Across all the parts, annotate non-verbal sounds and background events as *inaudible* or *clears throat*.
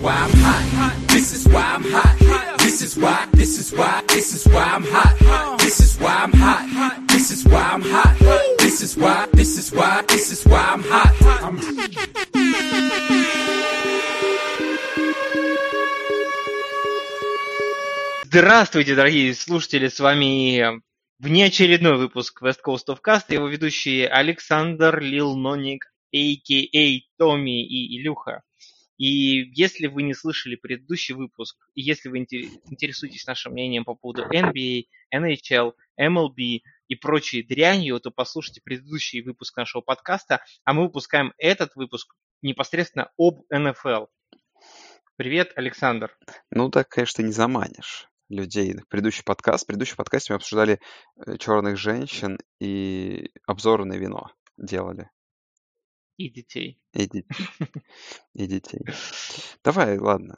why I'm hot. This is why I'm hot. This is why, this is why, this is why I'm hot. This is why I'm hot. This is why I'm hot. This is why, this is why, this is why I'm hot. I'm Здравствуйте, дорогие слушатели, с вами внеочередной выпуск West Coast of Cast, его ведущие Александр Лил Ноник, а.к.а. Томми и Илюха. И если вы не слышали предыдущий выпуск, и если вы инте- интересуетесь нашим мнением по поводу NBA, NHL, MLB и прочей дрянью, то послушайте предыдущий выпуск нашего подкаста, а мы выпускаем этот выпуск непосредственно об НФЛ. Привет, Александр. Ну, так, конечно, не заманишь людей. Предыдущий подкаст, в предыдущем подкасте мы обсуждали э, черных женщин и обзоры на вино делали. И детей. И, де- *laughs* и детей. Давай, ладно.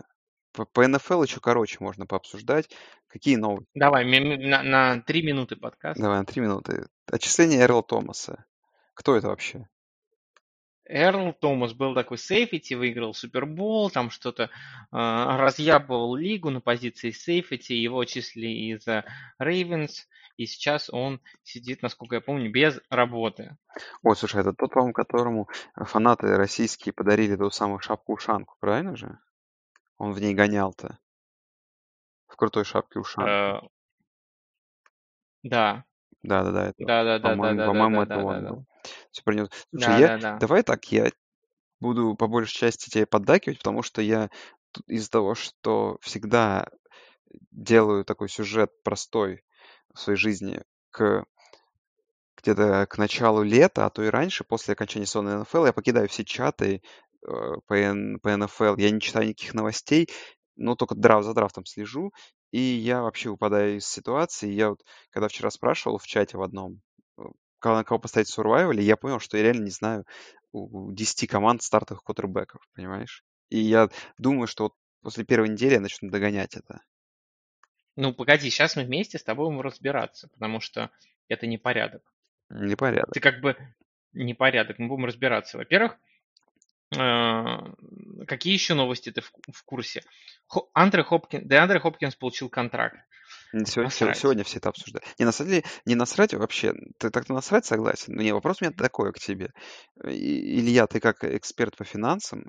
По, по НФЛ еще короче можно пообсуждать. Какие новости? Давай, ми- ми- на, на три минуты подкаст. Давай, на три минуты. Отчисление Эрла Томаса. Кто это вообще? Эрл Томас был такой сейфити, выиграл Супербол, там что-то э, разъябывал лигу на позиции сейфити, его числили из Рейвенс, и сейчас он сидит, насколько я помню, без работы. Ой, слушай, это тот, по-моему, которому фанаты российские подарили ту самую шапку-ушанку, правильно же? Он в ней гонял-то. В крутой шапке-ушанке. Э, да, это, да, да, да, да, по-моему, да, по-моему, да, это да, он да, Всё принес. Слушай, да, я, да, да. давай так, я буду по большей части тебе поддакивать, потому что я из-за того, что всегда делаю такой сюжет простой в своей жизни к где-то к началу лета, а то и раньше, после окончания сезона НФЛ, я покидаю все чаты э, по, Н- по НФЛ, я не читаю никаких новостей, но только драфт за драфтом слежу, и я вообще выпадаю из ситуации. Я вот, когда вчера спрашивал в чате в одном, э, на кого поставить в Survival, я понял, что я реально не знаю у у 10 команд стартовых квотербеков, понимаешь? И я думаю, что вот после первой недели я начну догонять это. Ну, погоди, сейчас мы вместе с тобой будем разбираться, потому что это непорядок. Непорядок. Ты как бы непорядок, мы будем разбираться. Во-первых, э, какие еще новости ты в в курсе? Хо- Андре Хопкин, Андре Хопкинс получил контракт. Н- сего- сего- Насрать. Сегодня все это обсуждают. Не на самом деле, не насрать вообще. Ты так-то насрать согласен? Но не, вопрос у меня такой к тебе. Илья, ты как эксперт по финансам,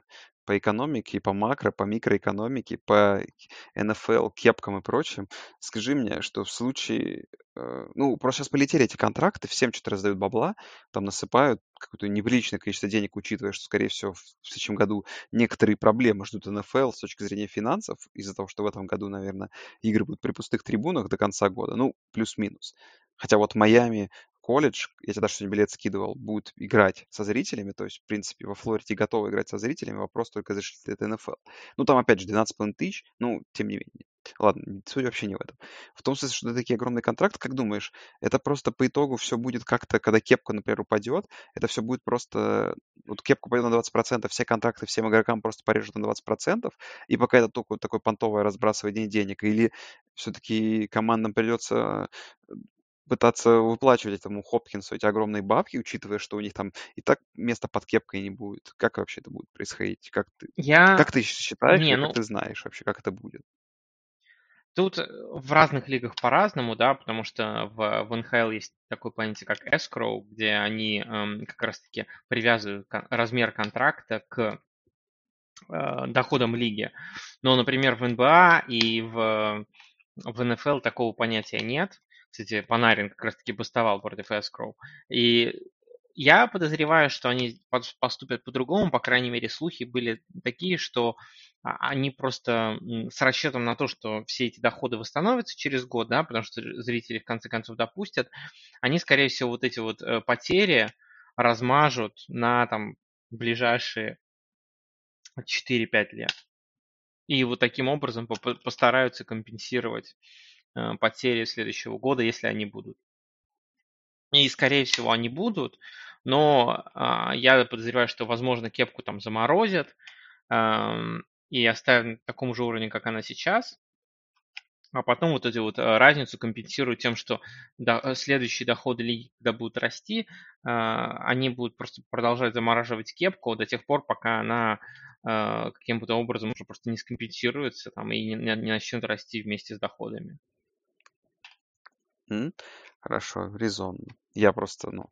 по экономике, по макро, по микроэкономике, по НФЛ, кепкам и прочим, скажи мне, что в случае... э, Ну, просто сейчас полетели эти контракты, всем что-то раздают бабла, там насыпают какое-то неприличное количество денег, учитывая, что, скорее всего, в следующем году некоторые проблемы ждут НФЛ с точки зрения финансов, из-за того, что в этом году, наверное, игры будут при пустых трибунах до конца года, ну, плюс-минус. Хотя вот Майами колледж, я тебе даже сегодня билет скидывал, будет играть со зрителями, то есть, в принципе, во Флориде готовы играть со зрителями, вопрос только, разрешит ли это НФЛ. Ну, там, опять же, 12,5 тысяч, ну, тем не менее. Ладно, суть вообще не в этом. В том смысле, что это такие огромные контракты, как думаешь, это просто по итогу все будет как-то, когда кепка, например, упадет, это все будет просто, вот кепка упадет на 20%, все контракты всем игрокам просто порежут на 20%, и пока это только вот такое понтовое разбрасывание денег, или все-таки командам придется пытаться выплачивать этому Хопкинсу эти огромные бабки, учитывая, что у них там и так места под кепкой не будет. Как вообще это будет происходить? Как ты, Я... как ты считаешь, Не, ну, как ты знаешь вообще, как это будет? тут э, в разных лигах по-разному, да, потому что в, в НХЛ есть такое понятие, как escrow, где они эм, как раз-таки привязывают кон- размер контракта к э, доходам лиги. Но, например, в НБА и в, в НФЛ такого понятия нет. Кстати, Панарин как раз-таки бастовал против escrow. И я подозреваю, что они пос- поступят по-другому, по крайней мере, слухи были такие, что а, они просто с расчетом на то, что все эти доходы восстановятся через год, да, потому что зрители в конце концов допустят, они, скорее всего, вот эти вот э, потери размажут на там ближайшие 4-5 лет. И вот таким образом по- по- постараются компенсировать потери следующего года, если они будут. И, скорее всего, они будут, но а, я подозреваю, что, возможно, кепку там заморозят ам, и оставят на таком же уровне, как она сейчас, а потом вот эту вот э, разницу компенсируют тем, что э, следующие доходы лиги, когда будут расти, они будут просто продолжать замораживать кепку до тех пор, пока она э, каким-то образом уже просто не скомпенсируется там, и не начнет расти вместе с доходами. М? Хорошо, резонно. Я просто, ну,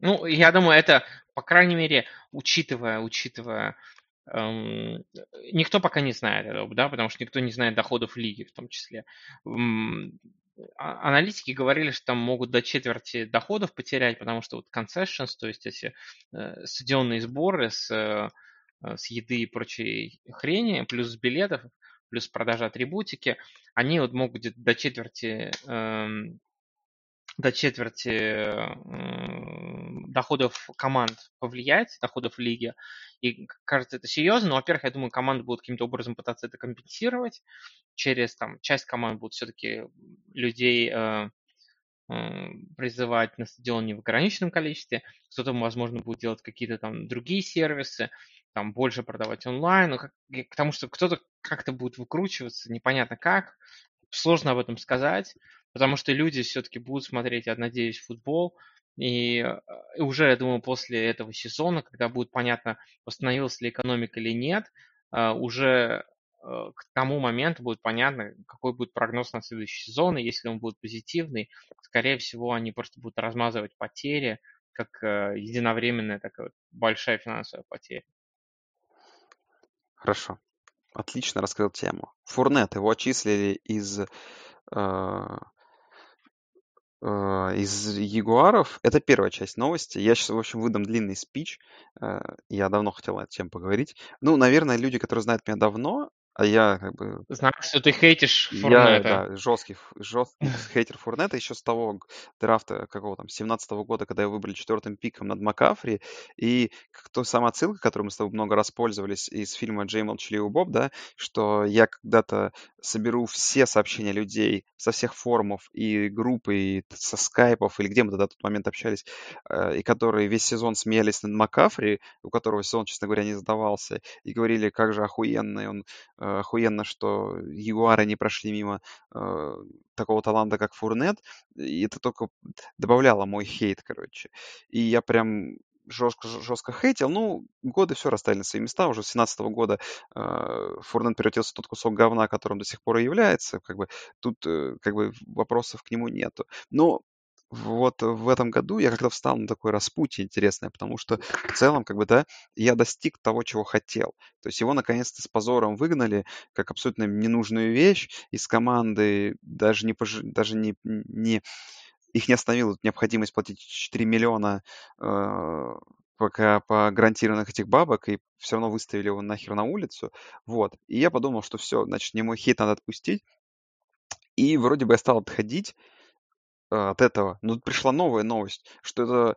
Ну, я думаю, это, по крайней мере, учитывая, учитывая, эм, никто пока не знает этого, да, потому что никто не знает доходов лиги в том числе. М, а- Аналитики говорили, что там могут до четверти доходов потерять, потому что вот concessions, то есть эти э, стадионные сборы с, э, с еды и прочей хрени, плюс с билетов, плюс продажа атрибутики, они вот могут до четверти эм, до четверти м, доходов команд повлиять, доходов лиги. И кажется, это серьезно. Но, во-первых, я думаю, команды будут каким-то образом пытаться это компенсировать. Через там часть команд будут все-таки людей э, призывать на стадион не в ограниченном количестве. Кто-то, возможно, будет делать какие-то там другие сервисы, там больше продавать онлайн. Ну, как, потому что кто-то как-то будет выкручиваться, непонятно как. Сложно об этом сказать потому что люди все-таки будут смотреть, я надеюсь, футбол. И э, уже, я думаю, после этого сезона, когда будет понятно, восстановилась ли экономика или нет, э, уже к тому моменту будет понятно, какой будет прогноз на следующий сезон, и если он будет позитивный, скорее всего, они просто будут размазывать потери, как единовременная такая вот большая финансовая потеря. Хорошо. Отлично раскрыл тему. Фурнет, его отчислили из Э, из ягуаров. Это первая часть новости. Я сейчас, в общем, выдам длинный спич. Э, я давно хотел о этом поговорить. Ну, наверное, люди, которые знают меня давно, а я как бы... Знаю, что ты хейтишь Фурнета. Я, да, жесткий, жесткий *laughs* хейтер Фурнета еще с того драфта, какого там, 17 -го года, когда его выбрали четвертым пиком над Макафри. И кто сама отсылка, которую мы с тобой много раз пользовались из фильма «Джей Молчаливый Боб», да, что я когда-то соберу все сообщения людей со всех форумов и группы, и со скайпов, или где мы тогда в тот момент общались, э, и которые весь сезон смеялись над Макафри, у которого сезон, честно говоря, не задавался, и говорили, как же охуенный он охуенно, что Ягуары не прошли мимо э, такого таланта, как Фурнет, и это только добавляло мой хейт, короче. И я прям жестко, жестко хейтил. Ну, годы все расставили на свои места. Уже с 17 года э, Фурнет превратился в тот кусок говна, которым до сих пор и является. Как бы тут э, как бы вопросов к нему нету. Но вот в этом году я как-то встал на такой распутье интересное, потому что в целом, как бы, да, я достиг того, чего хотел. То есть его наконец-то с позором выгнали, как абсолютно ненужную вещь из команды, даже не, пож... даже не, не... их не остановила необходимость платить 4 миллиона э, пока по гарантированных этих бабок, и все равно выставили его нахер на улицу. Вот. И я подумал, что все, значит, мне мой хейт надо отпустить. И вроде бы я стал отходить, Э, от этого. Но тут пришла новая новость, что это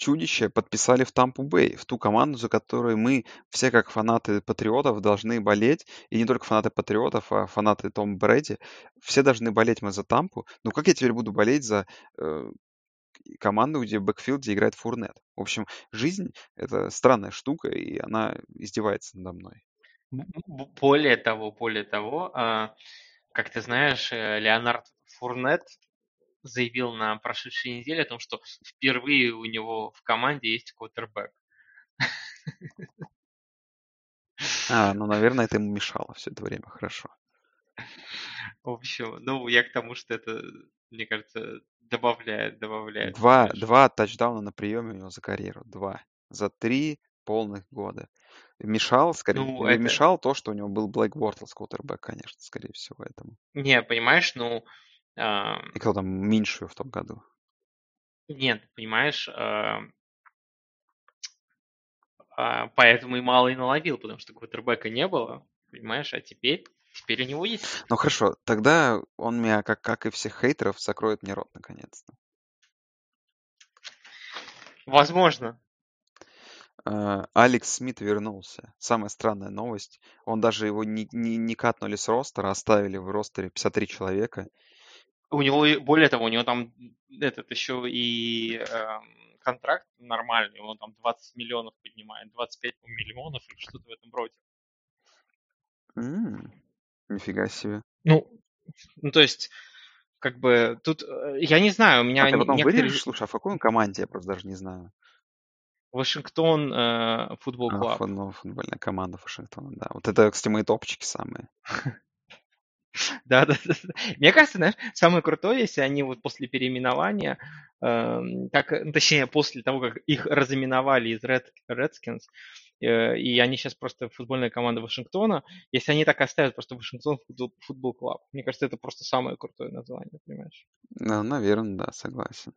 чудище подписали в Тампу Бэй, в ту команду, за которой мы все как фанаты Патриотов должны болеть. И не только фанаты Патриотов, а фанаты Том Брэди. Все должны болеть мы за Тампу. Ну как я теперь буду болеть за э, команду, где в бэкфилде играет Фурнет? В общем, жизнь — это странная штука, и она издевается надо мной. Более того, более того, а, как ты знаешь, э, Леонард Фурнет заявил на прошедшей неделе о том, что впервые у него в команде есть квотербек. А, ну, наверное, это ему мешало все это время, хорошо. В общем, ну, я к тому, что это, мне кажется, добавляет, добавляет. Два, два тачдауна на приеме у него за карьеру, два. За три полных года. Мешал, скорее, ну, это... мешал то, что у него был Блэк Бортлс квотербек, конечно, скорее всего, этому. Не, понимаешь, ну, и кто там меньшую в том году? Нет, понимаешь, а, поэтому и мало и наловил, потому что квотербека не было, понимаешь, а теперь, теперь у него есть. Ну хорошо, тогда он меня, как, как и всех хейтеров, закроет мне рот наконец-то. Возможно. А, Алекс Смит вернулся. Самая странная новость. Он даже его не, не, не катнули с ростера, оставили в ростере 53 человека. У него, более того, у него там этот еще и э, контракт нормальный, он там 20 миллионов поднимает, 25 миллионов или что-то в этом роде. Mm, нифига себе. Ну, ну, то есть, как бы, тут, э, я не знаю, у меня... А ты потом некоторые... вырежешь? Слушай, а в какой он команде, я просто даже не знаю. Вашингтон э, футбол А, клаб. фут- ну, футбольная команда Вашингтона, да. Вот это, кстати, мои топчики самые. Да, да, да. Мне кажется, знаешь, самое крутое, если они вот после переименования, эм, как, ну, точнее, после того, как их разыменовали из Red, Redskins, э, и они сейчас просто футбольная команда Вашингтона, если они так оставят просто Вашингтон футбол, футбол клаб, мне кажется, это просто самое крутое название, понимаешь? Ну, наверное, да, согласен.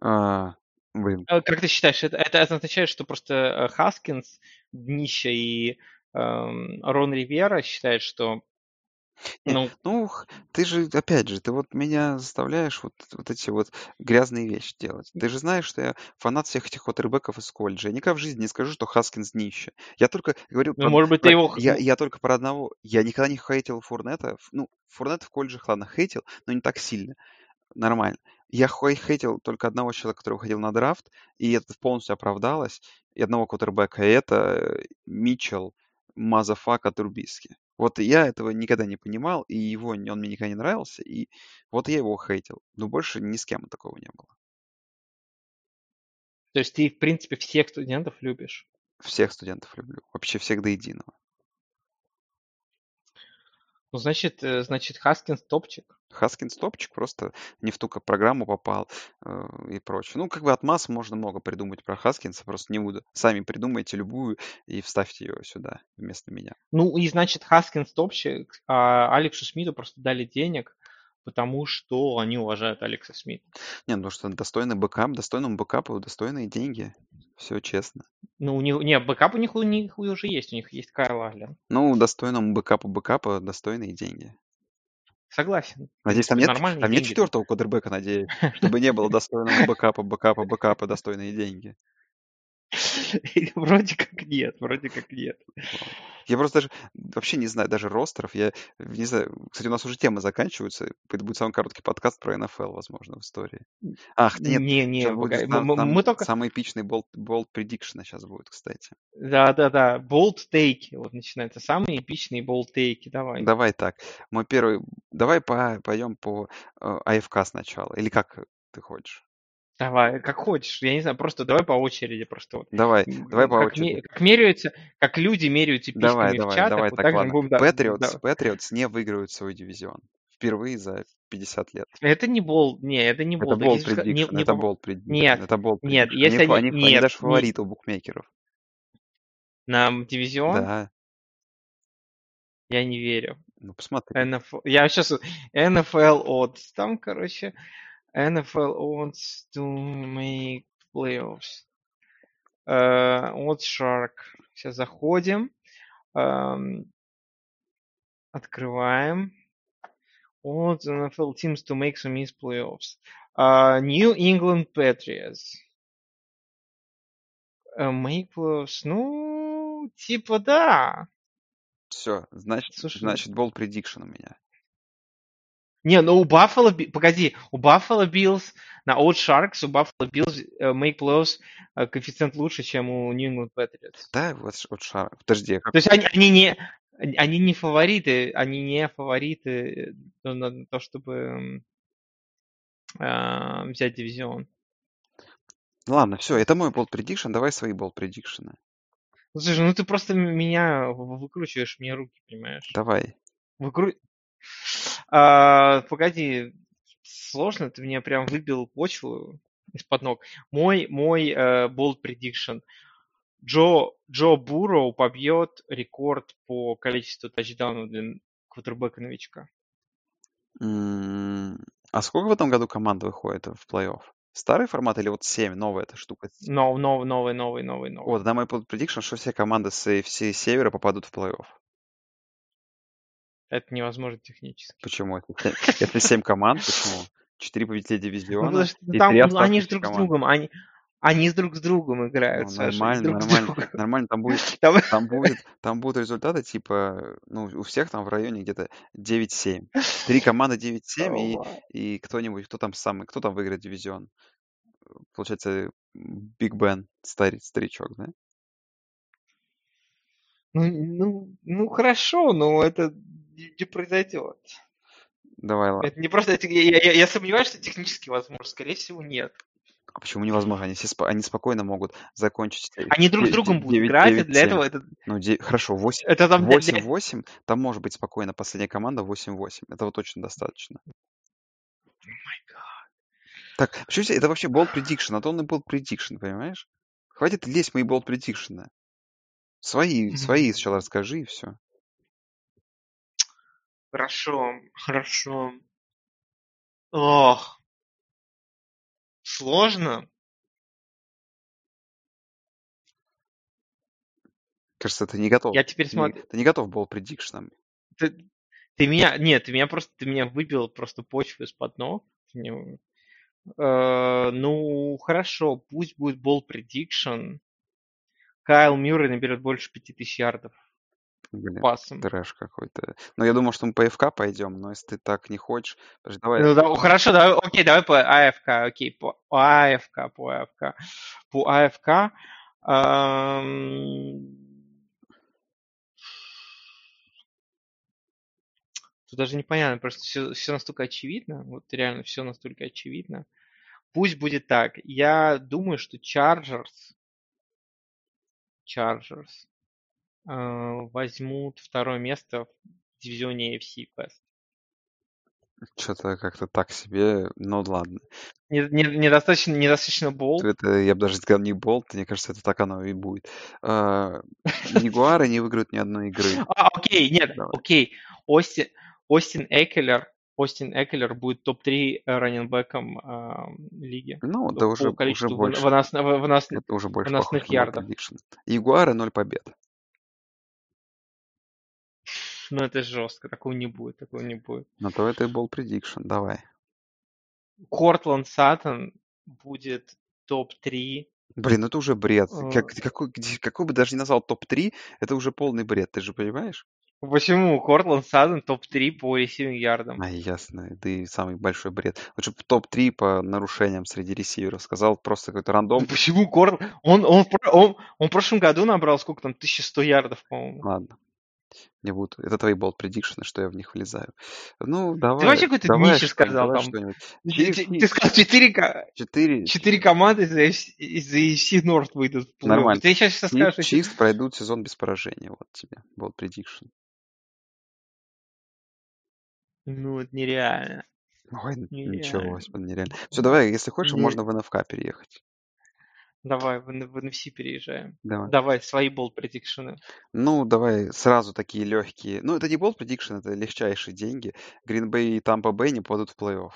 А, блин, А Как ты считаешь, это, это означает, что просто э, Хаскинс, Днища и Рон Ривера считают, что ну, ну, ты же, опять же, ты вот меня заставляешь вот, вот эти вот грязные вещи делать. Ты же знаешь, что я фанат всех этих вот из колледжа. Я никогда в жизни не скажу, что Хаскинс днище. Я только говорил ну, про... может быть, ты про- его... х- Я, я только про одного. Я никогда не хейтил Фурнета. Ну, Фурнета в колледжах, ладно, хейтил, но не так сильно. Нормально. Я хей- хейтил только одного человека, который уходил на драфт, и это полностью оправдалось. И одного квотербека, и это э, Митчелл motherfucker Трубиски. Вот я этого никогда не понимал, и его, он мне никогда не нравился, и вот я его хейтил. Но больше ни с кем такого не было. То есть ты, в принципе, всех студентов любишь. Всех студентов люблю. Вообще всех до единого. Ну, значит, э, значит, Хаскинс топчик. Хаскинс топчик просто не в ту программу попал э, и прочее. Ну, как бы от масс можно много придумать про Хаскинса, просто не буду. Сами придумайте любую и вставьте ее сюда вместо меня. Ну, и значит, Хаскинс топчик, а Алексу Смиту просто дали денег, потому что они уважают Алекса Смита. Не, ну что достойный бэкап, достойному бэкапу достойные деньги. Все честно. Ну, у них, не, бэкап у них, у них уже есть, у них есть Кайл Аллен. Ну, достойному бэкапу бэкапа достойные деньги. Согласен. Надеюсь, там нет, там нет деньги. четвертого квотербека, надеюсь, чтобы не было достойного бэкапа, бэкапа, бэкапа, достойные деньги. *laughs* Вроде как нет, вроде как нет. Я просто даже вообще не знаю даже ростеров. Я не знаю. Кстати, у нас уже темы заканчиваются. Это будет самый короткий подкаст про НФЛ, возможно, в истории. Ах, нет, Не, не, будет мы, сам- мы только... самый эпичный болт, болт предикшн сейчас будет, кстати. Да, да, да. Болт тейки. Вот начинается. Самые эпичные болт тейки. Давай. Давай так. Мой первый. Давай по, пойдем по э, АФК сначала. Или как ты хочешь? Давай, как хочешь. Я не знаю, просто давай по очереди. Просто вот. Давай, давай по как, очереди. ме- как меряются, как люди меряются Давай, письками в давай, чатах, давай вот так, ладно. будем... Патриотс. Патриотс не выигрывают свой дивизион. Впервые за 50 лет. Это не болт, не, это не Это Если ска- не- предикшн, это болт предикшн, Нет, это болт нет, если они, они- они, они нет, даже фавориты у букмекеров. на дивизион Да, я не верю. ну посмотри. NFL, я сейчас NFL odds, там, короче, NFL odds to make playoffs. Э, Odds Shark. Сейчас заходим. Эм, Открываем. Odds NFL teams to make some miss playoffs. Uh, New England Patriots. Э, Make playoffs. Ну, типа да. Все, значит, Слушай, значит, болт предикшн у меня. Не, ну у Би- погоди, у Buffalo Bills на Old Sharks у Buffalo Bills э, make playoffs э, коэффициент лучше, чем у New England Patriots. Да, вот, вот шар. Подожди, как- То есть они, они не они не фавориты, они не фавориты э, на то, чтобы э, взять дивизион. Ладно, все, это мой болт предикшн, давай свои болт предикшены. Ну, слушай, ну ты просто меня выкручиваешь мне руки, понимаешь? Давай. Выкру... А, погоди, сложно, ты мне прям выбил почву из-под ног. Мой, мой э, bold prediction. Джо, Джо Буроу побьет рекорд по количеству тачдаунов для квотербека новичка. А сколько в этом году команд выходит в плей-офф? Старый формат или вот 7, новая эта штука? Нов, нов, новый, новый, новый, новый. Вот, на мой предикшн, что все команды с AFC Севера попадут в плей-офф. Это невозможно технически. Почему? Если се- Если 7 команд, почему? 4 победителя Ну, дивизиона потому что и там, 3 ну, они же друг с другом, они, они с друг с другом играют, Ну, Саша, нормально, друг нормально, другом. нормально. Там будет, *laughs* Там- там будет, там будут результаты типа, ну, у всех там в районе где-то 9-7. Три команды 9-7 и, и кто-нибудь, кто там самый, кто там выиграет дивизион? Получается, Биг Бен, старик, старичок, да? Ну, ну, ну хорошо, но это не, не произойдет. Давай, ладно. Это не просто, это- я, я- я сомневаюсь, что технически возможно. Скорее всего, нет. А почему невозможно? Они, все спо- они спокойно могут закончить Они друг с другом де- будут 9 играть, и для 9-7. этого это, Ну, де- хорошо, 8, это там для, для- 8-8, там может быть спокойно последняя команда 8-8. Этого точно достаточно. Так, почему это вообще болт prediction, а то он и болт prediction, понимаешь? Хватит лезть мои болт prediction. Свои, свои Мгм. сначала расскажи и все. Хорошо, хорошо. Ох, сложно. Кажется, ты не готов. Я теперь смотрю. ты не готов болт prediction. Ты, ты меня, нет, ты меня просто, ты меня выбил просто почву из-под ног. Э, ну, хорошо, пусть будет болл prediction. Кайл Мюррей наберет больше 5000 ярдов Блин, пасом. трэш какой-то. Ну, я думал, что мы по ФК пойдем, но если ты так не хочешь... Подожди, давай. Ну, да, хорошо, давай, окей, давай по АФК, окей, по АФК, по АФК. По АФК. эм, Тут даже непонятно, просто все, все настолько очевидно, вот реально все настолько очевидно. Пусть будет так. Я думаю, что Chargers, Chargers возьмут второе место в дивизионе AFC West. Что-то как-то так себе. Ну, ладно. Не- не- Недостаточно, недостаточно болт. Это, я бы даже сказал, не болт. Мне кажется, это так оно и будет. А, Ягуары не выиграют ни одной игры. *laughs* А, окей, нет, Давай. окей. Остин, Остин Экелер, Остин Экелер будет топ-3 раненбеком э, лиги. Ну, это уже, уже больше. вынос- вы- вынос- Это уже больше выносных ярдов. prediction. Ягуары 0 побед. *laughs* Ну, это жестко, такого не будет, такого не будет. Но то это и болт prediction. Давай. Кортланд Саттон будет топ-3. Блин, это уже бред. Э. Как, какой, какой бы даже не назвал топ-3, это уже полный бред, ты же понимаешь? Почему? Кортланд Саттон топ-3 по ресивинг ярдам. А, ясно. И самый большой бред. Лучше бы топ-3 по нарушениям среди ресиверов сказал. Просто какой-то рандом. Ну, Почему Корт... Он, он, про- он, он в прошлом году набрал сколько там, 1100 ярдов, по-моему. Ладно. Не буду. Это твои болт предикшены, что я в них влезаю. Ну, давай. Ты вообще какой-то что- сказал там. что-нибудь. Ты, сказал, 4, Четыре. четыре команды из из AFC North выйдут. Нормально. Ты сейчас Чиф- скажешь. Чифс пройдут сезон без поражения. Вот тебе. Болт предикшн. Ну, это нереально. Ой, Нереально. ничего, господи, нереально. Все, давай, если хочешь, Не- можно в НФК переехать. Давай, в, в NFC переезжаем. Давай. Давай, свои болт предикшены. Ну, давай сразу такие легкие. Ну, это не болт предикшн, это легчайшие деньги. Green Bay и Tampa Bay не попадут в плей-офф.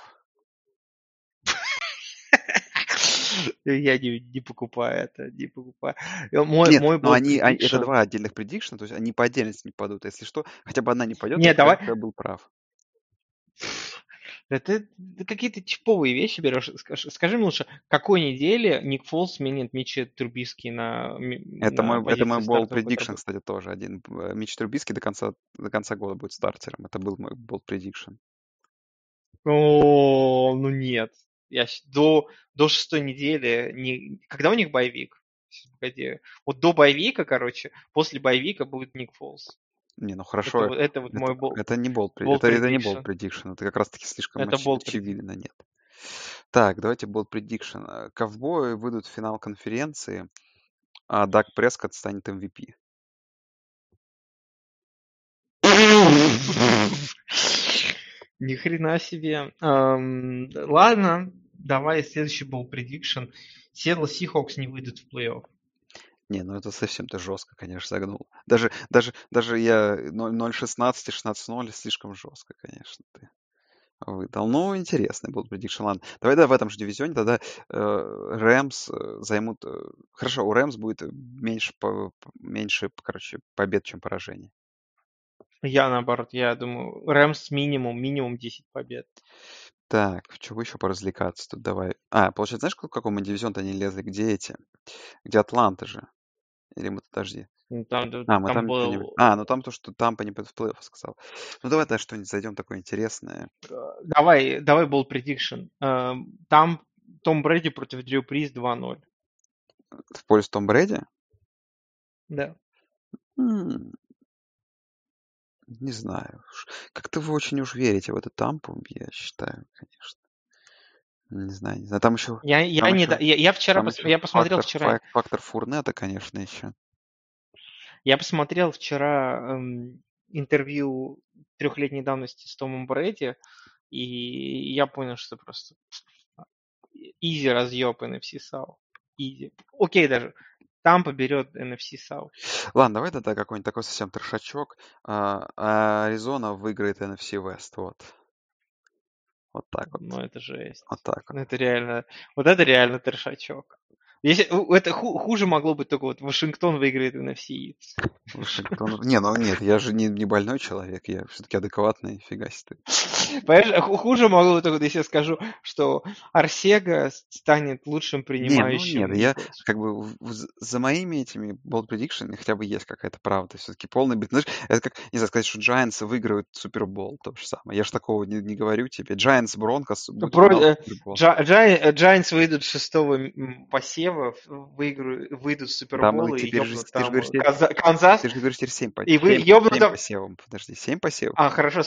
*laughs* Я не, не покупаю это, не покупаю. Э, Мой, Нет, мой но болт они, они- это два отдельных предикшна, то есть они по отдельности не падут. Если что, хотя бы одна не пойдет, Нет, давай- я был прав. Да ты, ты какие-то чиповые вещи берешь. Скажи, скажи мне лучше, какой неделе Ник Фолс сменит Митча Трубиски на Это на мой, это мой предикшн, квотербека? кстати, тоже один. Мич Трубиски до конца, до конца года будет стартером. Это был мой болт предикшн. О, ну нет. Я до, до шестой недели... Не... Когда у них боевик? Погоди. Вот до боевика, короче, после боевика будет Ник Фолс. Не, ну Это, хорошо. вот- это вот Это, мой бол. это не болт, это, это не болт prediction. предикшн, это как раз таки слишком Это болт очевидно, нет. Так, давайте болт предикшн. Э, Ковбои выйдут в финал конференции, а Даг Прескотт станет MVP. Ни хрена себе. Эм, ладно, давай следующий был prediction. Сиэтл Сихокс не выйдут в плей-офф. Не, ну это совсем ты жестко, конечно, загнул. Даже, даже, даже я 0.16 и 16.0 слишком жестко, конечно, ты выдал. Ну, интересный был prediction. Ладно, давай да, в этом же дивизионе тогда Рэмс займут... э, Хорошо, у Рэмс будет меньше, по- меньше, короче, побед, чем поражений. Я наоборот, я думаю, Рэмс минимум, минимум 10 побед. Так, чего еще поразвлекаться тут? Давай. А, получается, знаешь, в каком дивизион-то они лезли? Где эти? Где Атланта же? Или мы, подожди. Ну, Там, А, мы там там был... А, ну там то, что Тампа не пойдет в плей-офф, сказал. Ну давай тогда что-нибудь зайдем такое интересное. Давай, давай был prediction. Эм, Там Том Брэди против Дрю Приз 2-0. В пользу Том Брэди? Да. М, Не знаю. уж. Как-то вы очень уж верите в эту Тампу, я считаю, конечно. Не знаю, не знаю. Там еще, Я, я, там не, еще, да- я, я вчера пос- я посмотрел фактор, вчера, фак- фактор Фурнета, конечно, еще. я посмотрел вчера эм, интервью трехлетней давности с Томом Брэди, и я понял, что просто изи разъеб NFC South. Изи. Окей даже. Там поберет NFC South. Ладно, давай тогда какой-нибудь такой совсем трешачок. А Аризона выиграет NFC West, вот. Вот так вот. Ну, это жесть. Вот так вот. Ну, это реально... Вот это реально трешачок. Если, это ху- хуже могло быть только вот Вашингтон выиграет NFC. Вашингтон... Не, ну нет, я же не, не больной человек, я все-таки адекватный, фига себе. Понимаешь, ху- хуже могло быть только, если я скажу, что Арсега станет лучшим ну принимающим нет, я Николс. как бы за моими этими bold prediction хотя бы есть какая-то правда. Все-таки полный бит. Знаешь, это как, не знаю, сказать, что Giants выиграют Супербол, то же самое. Я же такого не, не говорю тебе. Giants Бронкос будет Про- э, Супербол. Джай- Giants выйдут шестого посева, выиграют, выйдут в Да, мы Супербол и теперь же, ёбнут ты же там говоришь, Канза- Канзас, ты же говоришь теперь 7, по, и вы 7, ёбнут 7 там... посевом. Подожди, 7 посевов? А, хорошо,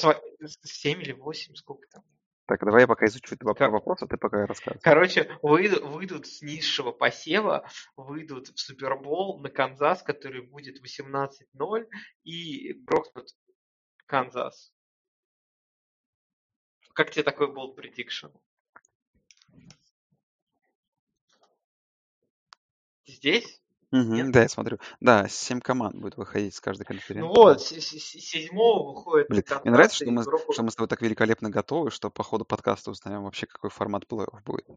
7 или 8, сколько там? Так, давай я пока изучу этот Ка- вопрос, а ты пока рассказывай. Короче, выйдут, выйдут с низшего посева, выйдут в Супербол на Канзас, который будет 18-0, и грохнут Канзас. Как тебе такой болт prediction? Ты здесь? Мгм, Нет? да, я смотрю. Да, 7 команд будет выходить с каждой Ну конференции. вот, с- с- с- седьмого выходит Блин, мне нравится, что мы, что мы с тобой так великолепно готовы, что по ходу подкаста узнаем вообще, какой формат плей-офф будет.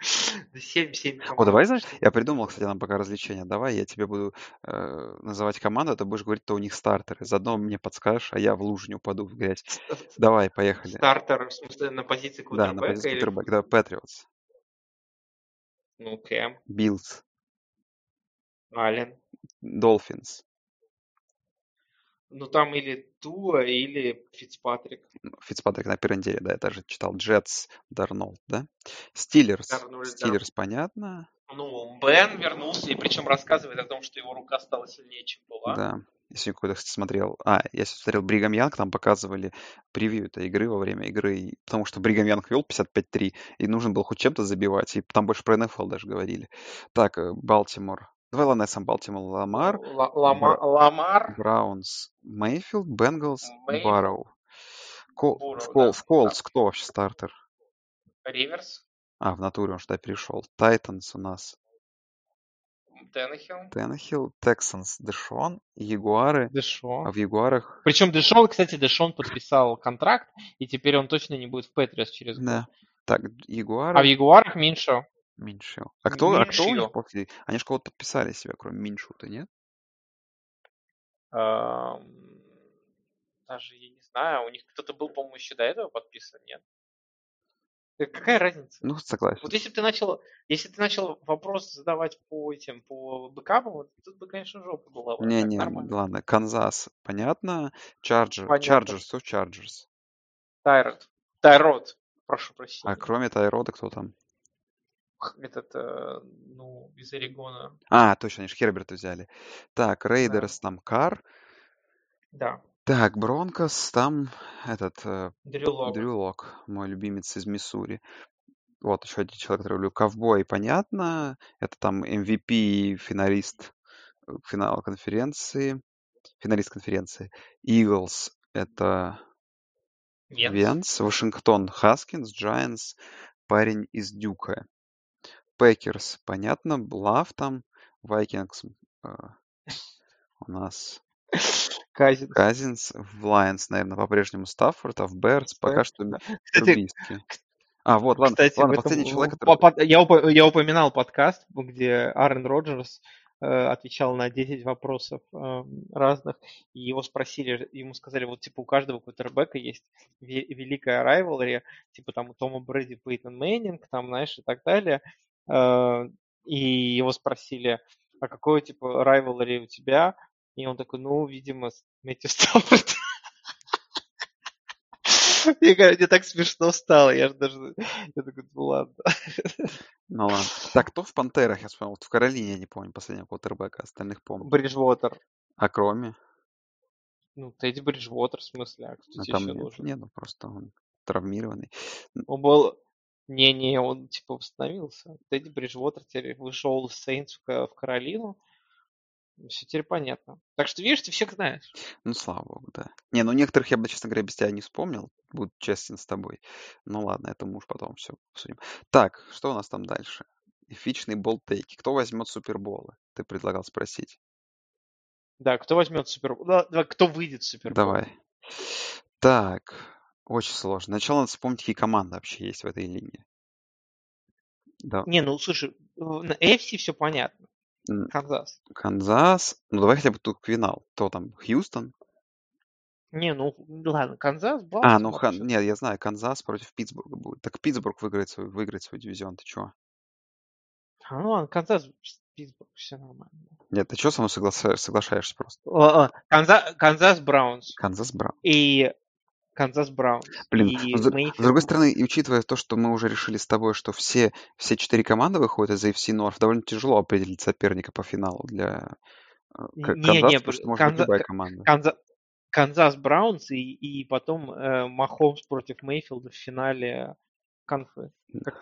*laughs* 7-7 О, команд. давай, знаешь, я придумал, кстати, нам пока развлечение. Давай я тебе буду э, называть команду, а ты будешь говорить, кто у них стартеры. Заодно мне подскажешь, а я в лужу не упаду в грязь. *laughs* Давай, поехали. Стартер, в смысле, на позиции Да, на квотербека позицию или... Да, Патриотс, Ну, Кэм, Биллс, Аллен. Долфинс, Ну, там или Туа, или Фицпатрик. Фицпатрик на первой неделе, да, я даже читал. Джетс, Дарнолд, да? Стилерс, Дарнольд, да. Стиллерс, понятно. Ну, Бен вернулся, и причем рассказывает о том, что его рука стала сильнее, чем была. Да. Я сегодня какой-то смотрел. А, я сегодня смотрел Бригам Янг, там показывали превью этой игры во время игры, потому что Бригам Янг вел 55-3, и нужно было хоть чем-то забивать, и там больше про НФЛ даже говорили. Так, э, Балтимор. Я сам Балтимор, Ламар, Ламар, Браунс, Мейфилд, Бенгалс, Барроу. В, Колтс кто вообще стартер? Риверс, А, в натуре он что перешел. Тайтанс у нас. Теннехилл, Теннехилл, Тексанс, Дэшон, Ягуары. А Дэшон. в Ягуарах, Причем Дэшон, кстати, Дэшон подписал контракт, и теперь он точно не будет в Патриотс через год. да. Так, А в Ягуары, Ягуарах Миншо. Миншил. А кто, а кто у них после? Они же кого-то подписали себя, кроме Миншу-то, нет? Даже я не знаю, у них кто-то был, по-моему, еще до этого подписан, нет? Э, Какая разница? Ну, согласен. Вот если бы ты начал, если ты начал вопрос задавать по этим, по бэкапам, вот тут бы, конечно, жопа была. бы, а так Не-не, нормально. ладно. Канзас, понятно. Чарджер. Чарджерс, кто Чарджерс? Тайрод. Тайрод, прошу А прощения. кроме Тайрода кто там? Этот, э, ну, из Орегона. А, точно, они же Херберта взяли. Так, Рейдерс там Кар. Да, Так, Бронкос там этот э, Дрю Лок. Дрю Лок, мой любимец из Миссури. Вот еще один человек, который люблю. Ковбой, понятно. Это там MVP и финалист э, финала конференции. Финалист конференции. Eagles это Венс. Венс. Вашингтон Хаскинс. Giants парень из Дюка. Пекерс, понятно. Блав там. Vikings э, у нас Казинс. Казинс. В Lions, наверное, по-прежнему Стаффорд, а в Берс пока что Кстати. А, вот, ладно, Кстати, ладно, этом- последний человек, который... я, упо- я упоминал подкаст, где Аарон Роджерс э, отвечал на 10 вопросов э, разных, и его спросили, ему сказали, вот типа у каждого квотербека есть ве- великая rivalry, типа там у Тома Брэди, Пейтон Мэннинг, там, знаешь, и так далее. Э, и его спросили, а какой типа rivalry у тебя? И он такой, ну, видимо, Мэтью Стаффорд. Мне, мне так смешно стало, я же даже, я такой, ну ладно. Ну ладно. Так, кто в Пантерах, я вспомнил? Вот в Каролине я не помню последнего квотербека, остальных помню. Бриджвотер. А кроме? Ну, Тедди Бриджвотер, в смысле, а кто Ну, тебе еще нет, нужен? нет, ну просто он травмированный. Он был, Не-не, он типа восстановился. Тедди Бриджвотер теперь вышел из Сейнс в Каролину. Все теперь понятно. Так что, видишь, ты всех знаешь. Ну, слава богу, да. Не, ну некоторых я бы, честно говоря, без тебя не вспомнил. Буду честен с тобой. Ну ладно, это мы уж потом все обсудим. Так, что у нас там дальше? Эфичные болтейки. Кто возьмет суперболы? Ты предлагал спросить. Да, кто возьмет супербол? Да, кто выйдет супербол? Давай. Так, очень сложно. Сначала надо вспомнить, какие команды вообще есть в этой линии. Да. Не, ну слушай, на AFC все понятно. Канзас. Канзас. Ну, давай хотя бы тут финал. Кто там? Хьюстон? Не, ну ладно, Канзас, А, ну, хан... нет, я знаю, Канзас против Питтсбурга будет. Так Питтсбург выиграет свой, выиграет свой дивизион, ты чего? А, ну ладно, Канзас, Питтсбург, все нормально. Нет, ты что со мной соглашаешься, соглашаешься просто? Канзас, Канзас Браунс. Канзас Браунс. И Канзас Браунс. Блин, и с, Мейфилд... с другой стороны, и учитывая то, что мы уже решили с тобой, что все, все четыре команды выходят из AFC North, довольно тяжело определить соперника по финалу для э, Канзаса, не, не, потому что может Канза... быть любая команда. Канза... Канзас Браунс и, и потом э, Махомс против Мейфилда в финале конфы.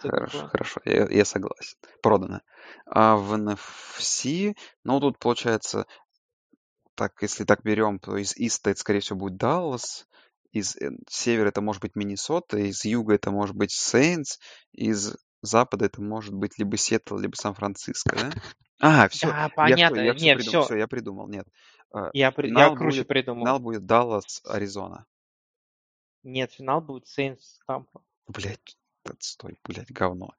Хорошо, хорошо, я, я согласен. Продано. А в NFC, ну тут получается, так, если так берем, то из Иста это, скорее всего, будет Даллас, из э, севера это может быть Миннесота, из юга это может быть Сейнс, из запада это может быть либо Сиэтл, либо Сан-Франциско, да? А, все. Да, понятно. Я, я, все, придумал, все. все, я придумал, нет. А, я, при... я круче будет, придумал. Финал будет Даллас, Аризона. Нет, финал будет Сейнс, Тампа. Блять, отстой, блять, говно.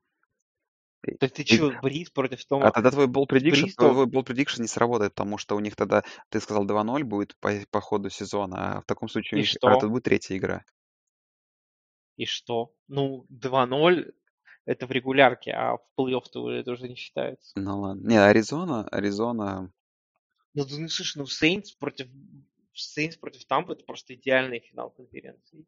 Да ты что, Бриз против Тома? А тогда твой бол prediction, твой бол prediction не сработает, потому что у них тогда, ты сказал, 2-0 будет по, по ходу сезона, а в таком случае И что? это будет третья игра. И что? Ну, 2-0 это в регулярке, а в плей-офф-то это уже не считается. Ну ладно. Не, Аризона, Аризона... Ну, ты, ну, слушай, ну, Сейнс против Сейнс против Тампа это просто идеальный финал конференции.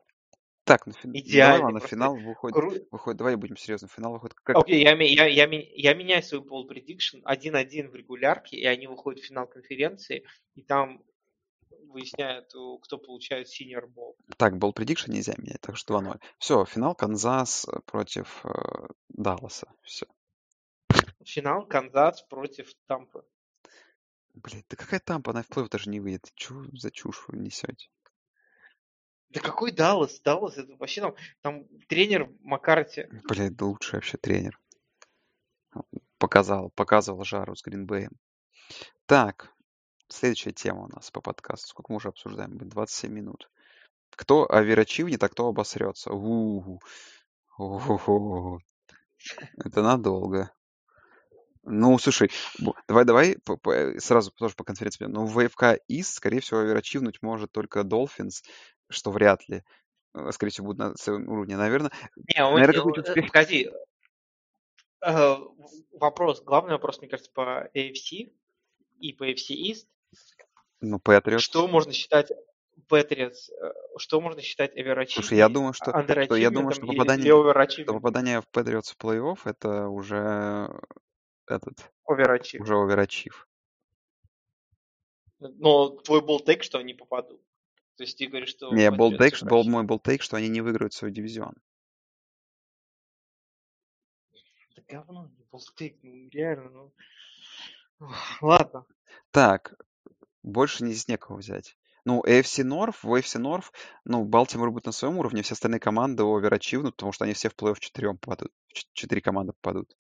Так, на фин... Идеально. Давай, ладно, финал выходит, Кру... выходит, давай будем серьезны, финал выходит как... Окей, okay, я, я, я, я меняю свой пол prediction 1-1 в регулярке, и они выходят в финал конференции, и там выясняют, кто получает senior ball. Так, бол prediction нельзя менять, так что 2-0. Все, финал Канзас против э, Далласа, все. Финал Канзас против Тампы. Блять, да какая Тампа, она в плей даже не выйдет. Чего за чушь вы несете? Да какой Даллас? Даллас это вообще там, там тренер Маккарти. Блядь, лучший вообще тренер. Показал, показывал жару с Гринбеем. Так, следующая тема у нас по подкасту. Сколько мы уже обсуждаем? 27 минут. Кто оверачивнет, а кто обосрется? У-у-у. Это надолго. Ну, слушай, давай, давай сразу тоже по конференции. Ну, ВФК ИС, скорее всего, оверачивнуть может только Dolphins, что вряд ли. Э, скорее всего, будет на своем уровне. Наверное, Не, наверное, какой-то успех... Погоди. Э, вопрос, главный вопрос, мне кажется, по AFC и по AFC East. Ну, Patriots. Что можно считать Patriots, э, что можно считать оверачивом? Слушай, я думаю, что, что я думаю, что попадание, что попадание в Patriots в плей-офф это уже этот оверачив. уже оверачив. Но твой болтейк, что они попадут. То есть ты говоришь, что... Не, болтейк, что, был мой болтейк, что они не выиграют свой дивизион. Это говно, болтейк, ну реально, ну... Ладно. Так, больше не здесь некого взять. Ну, AFC North, в AFC North, ну, Балтимор будет на своем уровне, все остальные команды оверачивнут, потому что они все в плей-офф четырем попадут. Четыре команды попадут.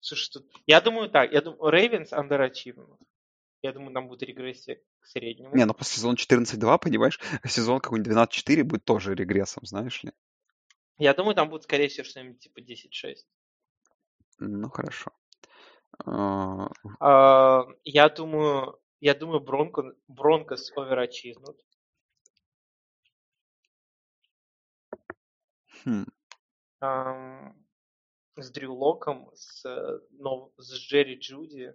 Слушай, тут... я думаю так, я думаю, Ravens underachievement. Я думаю, там будет регрессия к среднему. Не, ну по сезон 14-2, понимаешь, сезон какой-нибудь 12-4 будет тоже регрессом, знаешь ли. Я думаю, там будет, скорее всего, что-нибудь типа 10-6. Ну, хорошо. Uh... Uh, я думаю, я думаю, Бронко, Бронкос оверачизнут. Хм. Um, с Дрю Локом, с, но с Джерри Джуди,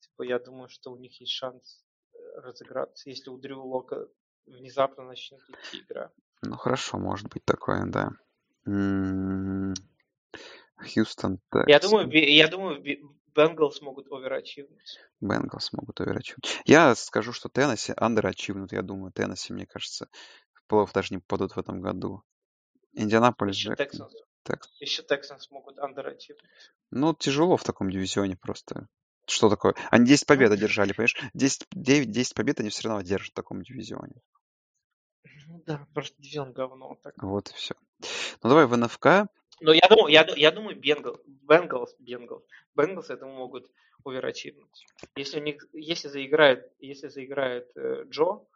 типа, я думаю, что у них есть шанс э, разыграться, если у Дрю Лока внезапно начнет идти игра. Ну хорошо, может быть такое, да. Хьюстон Я думаю, я думаю, Бенгалс могут оверачивнуть. Бенгалс могут оверачивнуть. Я скажу, что Теннесси андерачивнут. Я думаю, Теннесси, мне кажется, плей-офф даже не попадут в этом году. Индианаполис Еще же... Texans. Текс. Еще Texans могут андерачивать. Ну, тяжело в таком дивизионе просто. Что такое? Они 10 побед одержали, понимаешь? 10, 9, 10 побед они все равно держат в таком дивизионе. Ну да, просто дивизион говно. Так. Вот и все. Ну, давай в НФК. Но я думаю, я, я думаю, Бенгал, Бенгалс, Бенгалс, Бенгалс, я думаю, могут оверачивнуть. Если у них, если заиграет, если заиграет э, Джо,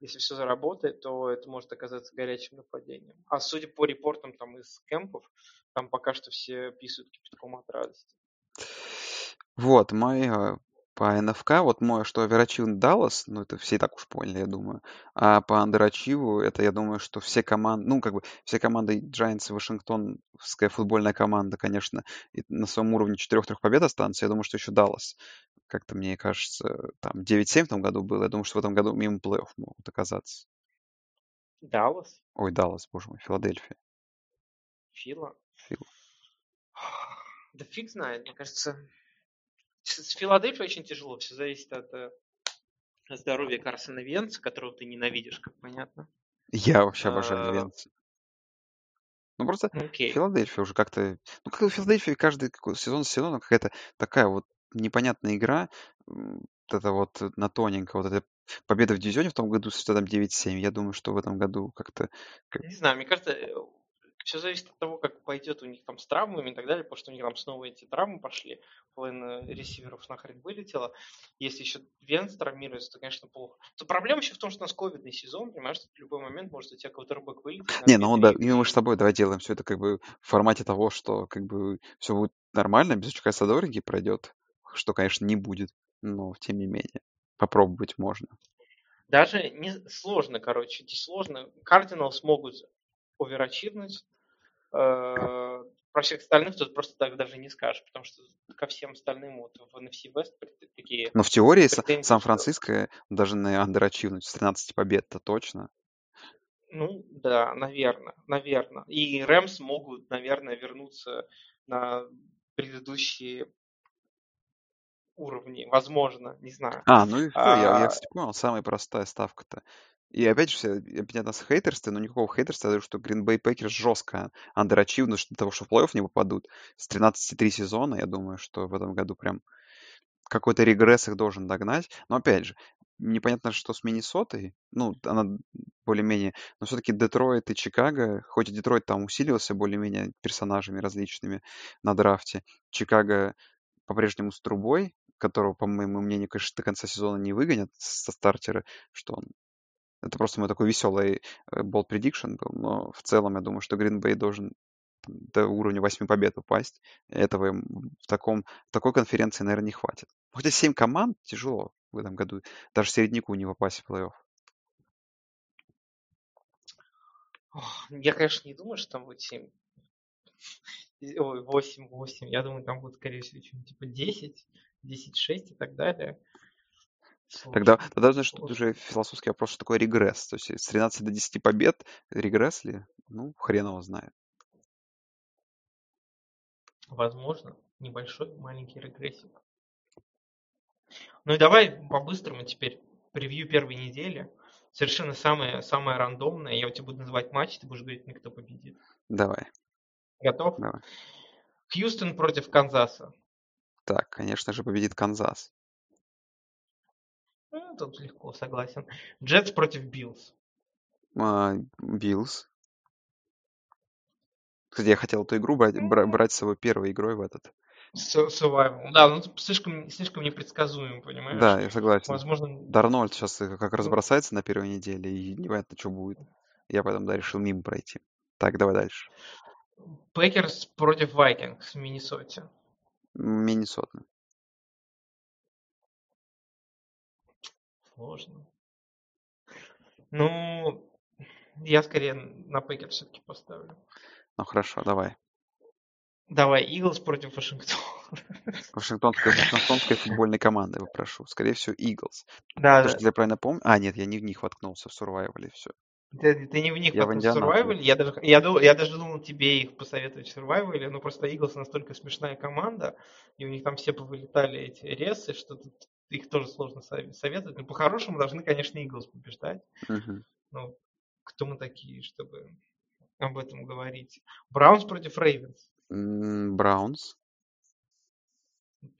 если все заработает, то это может оказаться горячим нападением. А судя по репортам там из кемпов, там пока что все писают кипятком от радости. Вот, мой э, по НФК, вот мой, что оверачивен Даллас, ну, это все и так уж поняли, я думаю. А по андерачиву, это, я думаю, что все команды, ну, как бы, все команды Giants и Вашингтонская футбольная команда, конечно, и на своем уровне 4-3 побед останутся. Я думаю, что еще Даллас. Как-то, мне кажется, там 9-7 в том году было. Я думаю, что в этом году мимо плей-офф могут оказаться. Даллас, Ой, Даллас, боже мой, Филадельфия. Фила. Фил. Да фиг знает, мне кажется. С Филадельфией очень тяжело. Все зависит от э, здоровья Карсона Венца, которого ты ненавидишь, как понятно. Я вообще обожаю А, Венца. Ну, просто Окей. Филадельфия уже как-то... Ну, как у Филадельфии каждый сезон с сезоном какая-то такая вот непонятная игра. Вот это вот на тоненько, вот эта победа в дивизионе в том году с счетом 9-7. Я думаю, что в этом году как-то... как- Не знаю, мне кажется, все зависит от того, как пойдет у них там с травмами и так далее, потому что у них там снова эти травмы пошли, половина ресиверов нахрен вылетела. Если еще Венс травмируется, то, конечно, плохо. То проблема еще в том, что у нас ковидный сезон, понимаешь, что в любой момент может у тебя квотербек вылететь Не, ну да, 2-3 и мы с тобой давай делаем все это как бы в формате того, что как бы все будет нормально, без очка Садорги пройдет, что, конечно, не будет, но тем не менее, попробовать можно. Даже не сложно, короче, здесь сложно. Кардинал смогут оверачивнуть. Э, Про всех остальных тут просто так даже не скажешь, потому что ко всем остальным вот в NFC West такие Но в теории Сан-Франциско должны андерачивнуть с 13 побед-то точно. Ну, да, наверное, наверное. И Рэмс могут, наверное, вернуться на предыдущие уровни. Возможно, не знаю. А, ну и все, я, я, А, кстати, понял, самая простая ставка-то. И опять же, все, я понятно, с хейтерством, но никакого хейтерства, говорю, что Green Bay Packers жестко андерачивнут для того, что в плей-офф не попадут. С 13-3 сезона, я думаю, что в этом году прям какой-то регресс их должен догнать. Но опять же, непонятно, что с Миннесотой. Ну, она более-менее... Но все-таки Детройт и Чикаго, хоть и Детройт там усилился более-менее персонажами различными на драфте, Чикаго по-прежнему с трубой, которого, по моему мнению, конечно, до конца сезона не выгонят со стартера, что он... Это просто мой такой веселый болт prediction был, но в целом я думаю, что Green Bay должен до уровня 8 побед упасть. Этого им в, таком, такой конференции, наверное, не хватит. Хотя 7 команд тяжело в этом году. Даже середняку не попасть в плей-офф. я, конечно, не думаю, что там будет 7. Ой, 8, 8. Я думаю, там будет, скорее всего, типа 10, 10, 6 и так далее. Тогда, тогда знаешь, тут уже философский вопрос, что такое регресс. То есть с 13 до 10 побед регресс ли? Ну, хрен его знает. Возможно, небольшой, маленький регрессив. Ну и давай по-быстрому теперь превью первой недели. Совершенно самое, самое рандомное. Я у тебя буду называть матч, ты будешь говорить мне, кто победит. Давай, Готов? давай. Хьюстон против Канзаса. Так, конечно же, победит Канзас. Ну, тут легко, согласен. Джетс против Биллс. А, Биллс. Кстати, я хотел эту игру брать, бра- брать с собой первой игрой в этот. Survival. Да, ну слишком, слишком непредсказуем, понимаешь? Да, я согласен. Возможно, Дарнольд сейчас как ну, разбросается на первой неделе, и непонятно, что будет. Я поэтому, да, решил мимо пройти. Так, давай дальше. Пекерс против Вайкингс в Миннесоте. Миннесота. Сложно. Ну, я скорее на Пекерс все-таки поставлю. Ну хорошо, давай. Давай, Иглс против Вашингтона. *laughs* Вашингтонской, Вашингтонской футбольной команды попрошу. Скорее всего, Eagles. Да, Потому да. что я правильно помню... А, нет, я не в них воткнулся в сурвайвале, все. Ты, ты не в них Я в. Survival. Я даже, я, ду- я даже думал тебе их посоветовать в Survival, но просто Иглс настолько смешная команда, и у них там все повылетали эти ресы, что тут их тоже сложно сове- советовать. Но по-хорошему должны, конечно, Иглс побеждать. Мгм. Ну, кто мы такие, чтобы об этом говорить. Браунс против Рейвенс. Браунс.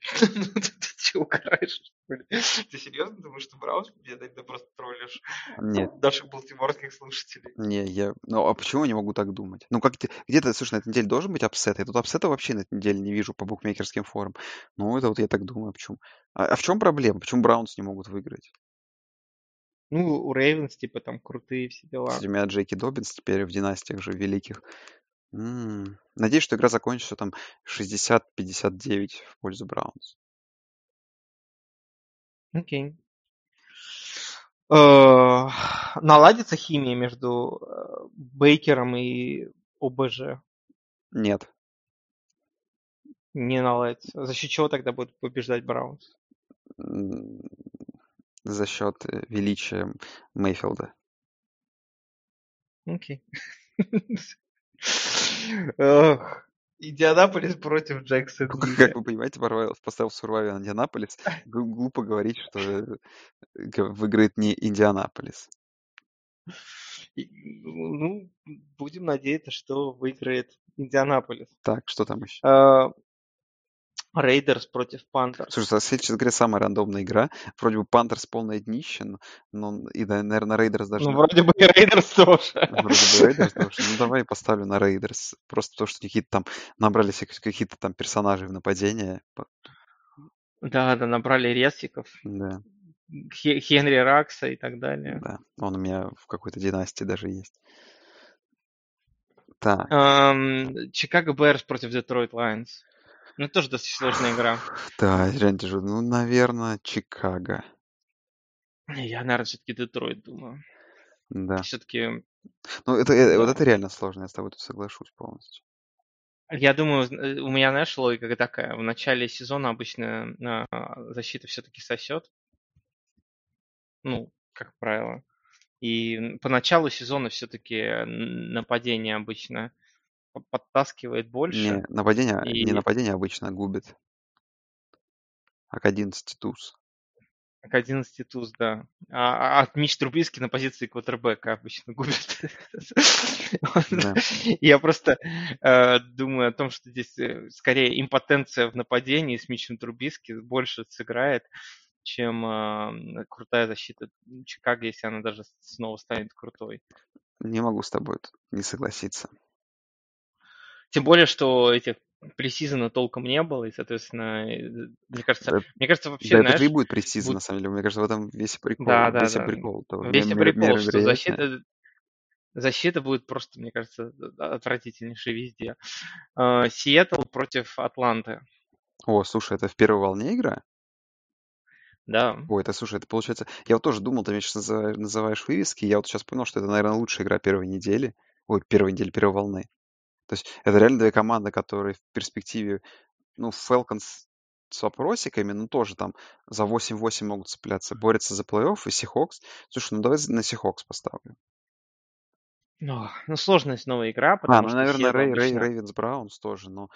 *laughs* Ты ты угораешь, что ли? Ты серьезно думаешь, что Браунс победит? Ты просто троллишь Нет, наших балтиморских слушателей. не, я... Ну, а почему я не могу так думать? Ну, как те- где-то, слушай, на этой неделе должен быть upset. Я тут upset а вообще на этой неделе не вижу по букмекерским форам. Ну, это вот я так думаю, почему. А, а в чем проблема? Почему Браунс не могут выиграть? Ну, у Рейвенс, типа, там крутые все дела. Кстати, у меня Джеки Доббинс теперь в династиях же великих. М, Надеюсь, что игра закончится там 60-59 в пользу Браунс. Окей. Э, Наладится химия между э, Бейкером и ОБЖ? Нет. Не наладится. За счет чего тогда будет побеждать Браунс? За счет э, величия Мейфилда. Окей. *laughs* Ох, Индианаполис против Ну, Как вы понимаете, Барвайлов поставил в Survive на Индианаполис. Глу- Глупо говорить, что э, выиграет не Индианаполис. Ну, будем надеяться, что выиграет Индианаполис. Так, что там еще? Рейдерс против Пантерс. Слушай, это, честно говоря, самая рандомная игра. Вроде бы Пантерс полное днище, но, и, наверное, Raiders даже... Ну, вроде бы и Raiders тоже. Вроде бы Raiders тоже. Ну, давай поставлю на Raiders. Просто то, что какие-то там набрали себе какие-то там персонажей в нападение. Да, да, набрали резкиков. Да, Хе- Хенри Раггса и так далее. да. Он у меня в какой-то династии даже есть. Так. Chicago Bears против Detroit Lions. Ну, тоже достаточно сложная игра. Да, реально тяжело. Ну, наверное, Чикаго. Я, наверное, все-таки Детройт думаю. Да. Все-таки, Ну, это, э, вот это реально сложно, я с тобой тут соглашусь полностью. Я думаю, э, у меня, знаешь, логика такая. В начале сезона обычно а, защита все-таки сосет. Ну, как правило. И по началу сезона все-таки нападение обычно по- подтаскивает Не, больше. нападение, не И нападение обычно губит, а к 11 туз. к 11 туз, да. А, а от Мич Трубиски на позиции квотербека обычно губит. *laughs* Да. Я просто э, думаю о том, что здесь э, скорее импотенция в нападении с Мичем Трубиски больше сыграет, чем э, крутая защита Чикаго, если она даже снова станет крутой. Не могу с тобой не согласиться. Тем более, что этих пресизона толком не было, и, соответственно, э, мне кажется, Да, мне кажется, да вообще, это же и знаешь, будет пресизон, на будет... самом деле. Мне кажется, в этом весь прикол. Да, да, Весь да. прикол. То Весь и ме- ме- прикол, что защита, защита будет просто, мне кажется, отвратительнейшей везде. Э, Сиэтл против Атланты. О, слушай, это в первой волне игра? Да, Ой, это, слушай, это получается... Я вот тоже думал, ты мне сейчас называешь, называешь вывески, я вот сейчас понял, что это, наверное, лучшая игра первой недели. Ой, первой недели, первой волны. То есть это реально две команды, которые в перспективе, ну, Falcons с вопросиками, ну, тоже там за 8-8 могут цепляться, борются за плей-офф, и Seahawks. Слушай, ну, давай на Seahawks поставлю. ну, ну, сложная снова игра, А, потому ну, что наверное, Сиэтл Рей, Рей. Ravens Browns тоже, но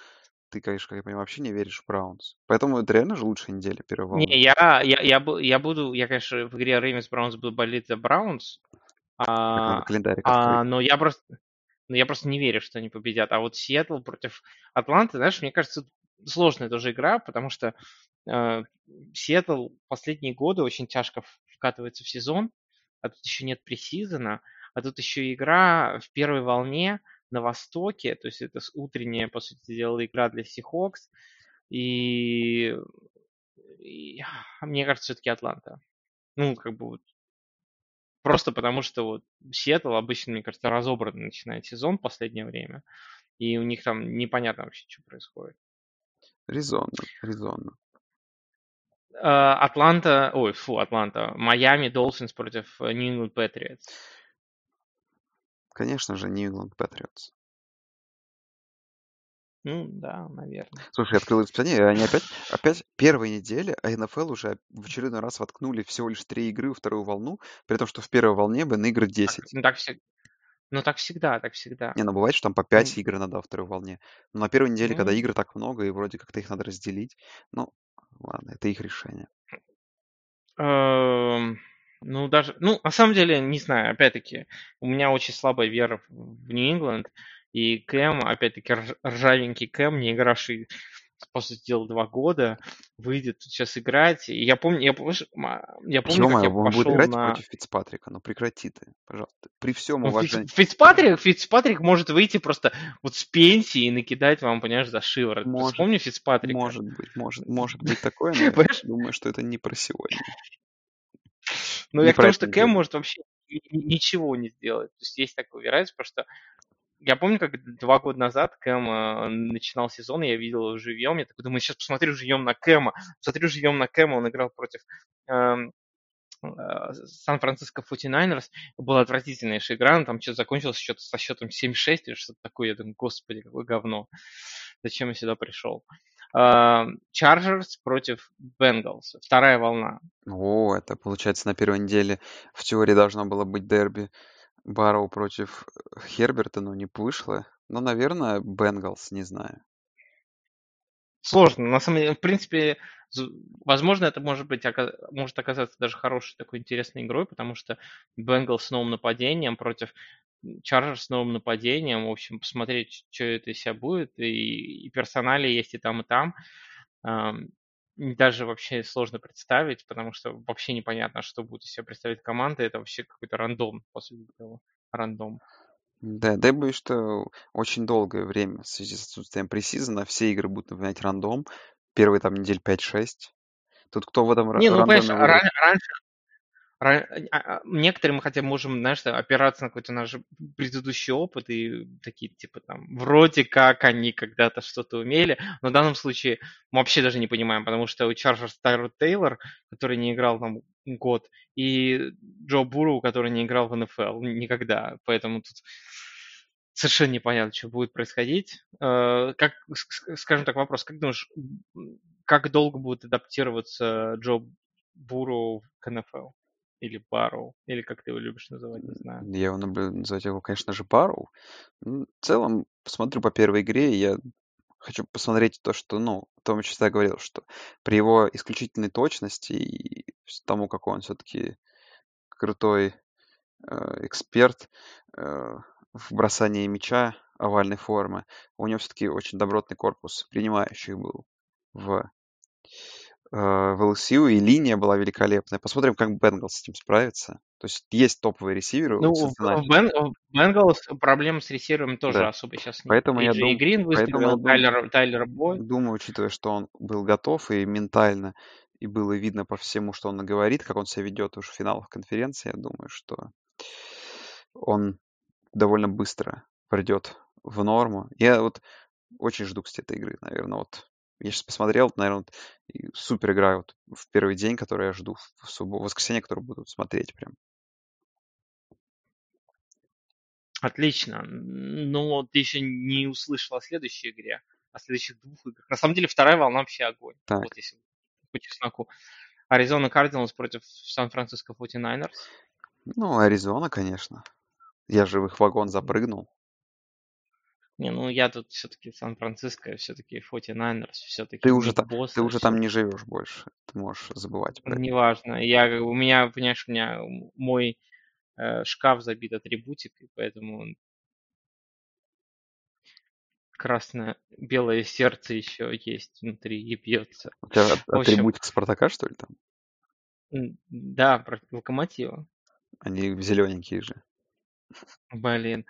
ты, конечно, как я понимаю, вообще не веришь в Browns. Поэтому это реально же лучшая неделя первой Не, я, я, я, я буду, я, конечно, в игре Ravens Browns буду болеть за Browns, а, календарик а, открыть. но я просто, но я просто не верю, что они победят. А вот Сиэтл против Атланты, знаешь, мне кажется, сложная тоже игра, потому что э, Сиэтл последние годы очень тяжко вкатывается в сезон, а тут еще нет пресизона, а тут еще игра в первой волне на Востоке, то есть это утренняя, по сути дела, игра для Seahawks, и, и мне кажется, все-таки Атланта. Ну, как бы вот Просто потому, что вот Сиэтл обычно, мне кажется, разобранно начинает сезон в последнее время, и у них там непонятно вообще, что происходит. Резонно, резонно. Э, Атланта, ой, фу, Атланта, Майами Долфинс против New England Patriots. Конечно же, England Patriots. Ну, да, наверное. Слушай, я открыл расписание, и они опять, опять первой недели, а НФЛ уже в очередной раз воткнули всего лишь три игры во вторую волну, при том, что в первой волне бы на игры Так, 10. ну, так, всег- ну, так всегда, так всегда. Не, ну бывает, что там по Ну, 5 игр надо во второй волне. Но на первой неделе, когда ну, игр так много, и вроде как-то их надо разделить, ну, ладно, это их решение. эм, Ну, даже, ну, на самом деле, не знаю, опять-таки, у меня очень слабая вера в Нью-Ингланд, и Кэм, опять-таки, ржавенький Кэм, не игравший по сути дела, два года, выйдет сейчас играть. И я помню, я, помню, я помню, как я он будет пошел играть на... против Фицпатрика, ну прекрати ты, пожалуйста. При всем Ну, Фиц- уважении. Фицпатрик, Фицпатрик может выйти просто вот с пенсии и накидать вам, понимаешь, за шиворот. Может, Вспомни Фицпатрика. Может быть, может, может быть такое, но я думаю, что это не про сегодня. Ну, я к тому, что Кэм может вообще ни- ни- ничего не сделать. То есть есть такая вероятность, потому что я помню, как два года назад Кэм э, начинал сезон, я видел его живьем, я такой думаю, сейчас посмотрю живьем на Кэма, посмотрю живьем на Кэма, он играл против эм, э, Сан-Франциско 49ers, была отвратительнейшая игра, там что-то закончилось счет, со счетом 7-6 или что-то такое, я думаю, господи, какое говно, зачем я сюда пришел. Чарджерс против Бенгалс, вторая волна. О, это получается на первой неделе в теории должно было быть дерби Барроу против э, Херберта, но не вышло. Ну, наверное, Бенгалс, не знаю. Сложно. На самом деле, в принципе, возможно, это может быть может оказаться даже хорошей такой интересной игрой, потому что Бенгал с новым нападением против Чарджер с новым нападением. В общем, посмотреть, что это из себя будет. И, и персонали есть и там, и там. Даже вообще сложно представить, потому что вообще непонятно, что будет из себя представить команда. Это вообще какой-то рандом, по сути дела. Рандом. Да, да, я боюсь, что очень долгое время в связи с отсутствием пресизона все игры будут напоминать рандом. Первые там недель 5-6. Тут кто в этом Не, ну, понимаешь, ран- раньше Ра- а- а, Некоторые мы хотя бы можем, знаешь, опираться на какой-то наш предыдущий опыт и такие, типа, там, вроде как они когда-то что-то умели, но в данном случае мы вообще даже не понимаем, потому что у Чарджерс Тайрод Тейлор, который не играл там год, и Джо Буру, который не играл в НФЛ никогда, поэтому тут совершенно непонятно, что будет происходить. Э, Как, скажем так, вопрос, как думаешь, как долго будет адаптироваться Джо Буру к НФЛ? Или Барроу, или как ты его любишь называть, не знаю. Я его называть его, конечно же, Барроу. В целом, посмотрю по первой игре, я хочу посмотреть то, что, ну, том, что я говорил, что при его исключительной точности и тому, какой он все-таки крутой э, эксперт э, в бросании мяча овальной формы, у него все-таки очень добротный корпус принимающих был в, в LSU, и линия была великолепная. Посмотрим, как Бенгалс с этим справится. То есть есть топовые ресиверы Ну, в Бен- в Бенгалс проблем с ресиверами тоже Да. особо сейчас нет. Поэтому я, Эйджей дум... Грин Поэтому я дум... Тайлер, Тайлер Бой. думаю, учитывая, что он был готов и ментально, и было видно по всему, что он говорит, как он себя ведет уже в финалах конференции, я думаю, что он довольно быстро придет в норму. Я вот очень жду, кстати, этой игры, наверное, вот я сейчас посмотрел, наверное, вот, супер игра вот в первый день, который я жду в, субботу, в воскресенье, который буду смотреть прям. Отлично. Но ты еще не услышал о следующей игре, о следующих двух играх. На самом деле вторая волна вообще огонь. Так, Вот если по чесноку. Аризона Кардиналс против Сан-Франциско 49ers. ну, Аризона, конечно. Я же в их вагон запрыгнул. Не, ну я тут все-таки Сан-Франциско, все-таки 49ers, все-таки Ты уже, та- ты Босса, уже там не живешь больше. Ты можешь забывать про. Неважно. Я, у меня, понимаешь, у меня мой э, шкаф забит атрибутикой, поэтому красное, белое сердце еще есть внутри и бьется. У тебя *laughs* общем, атрибутик Спартака, что ли, там? да, Локомотива. Они зелененькие же. Блин.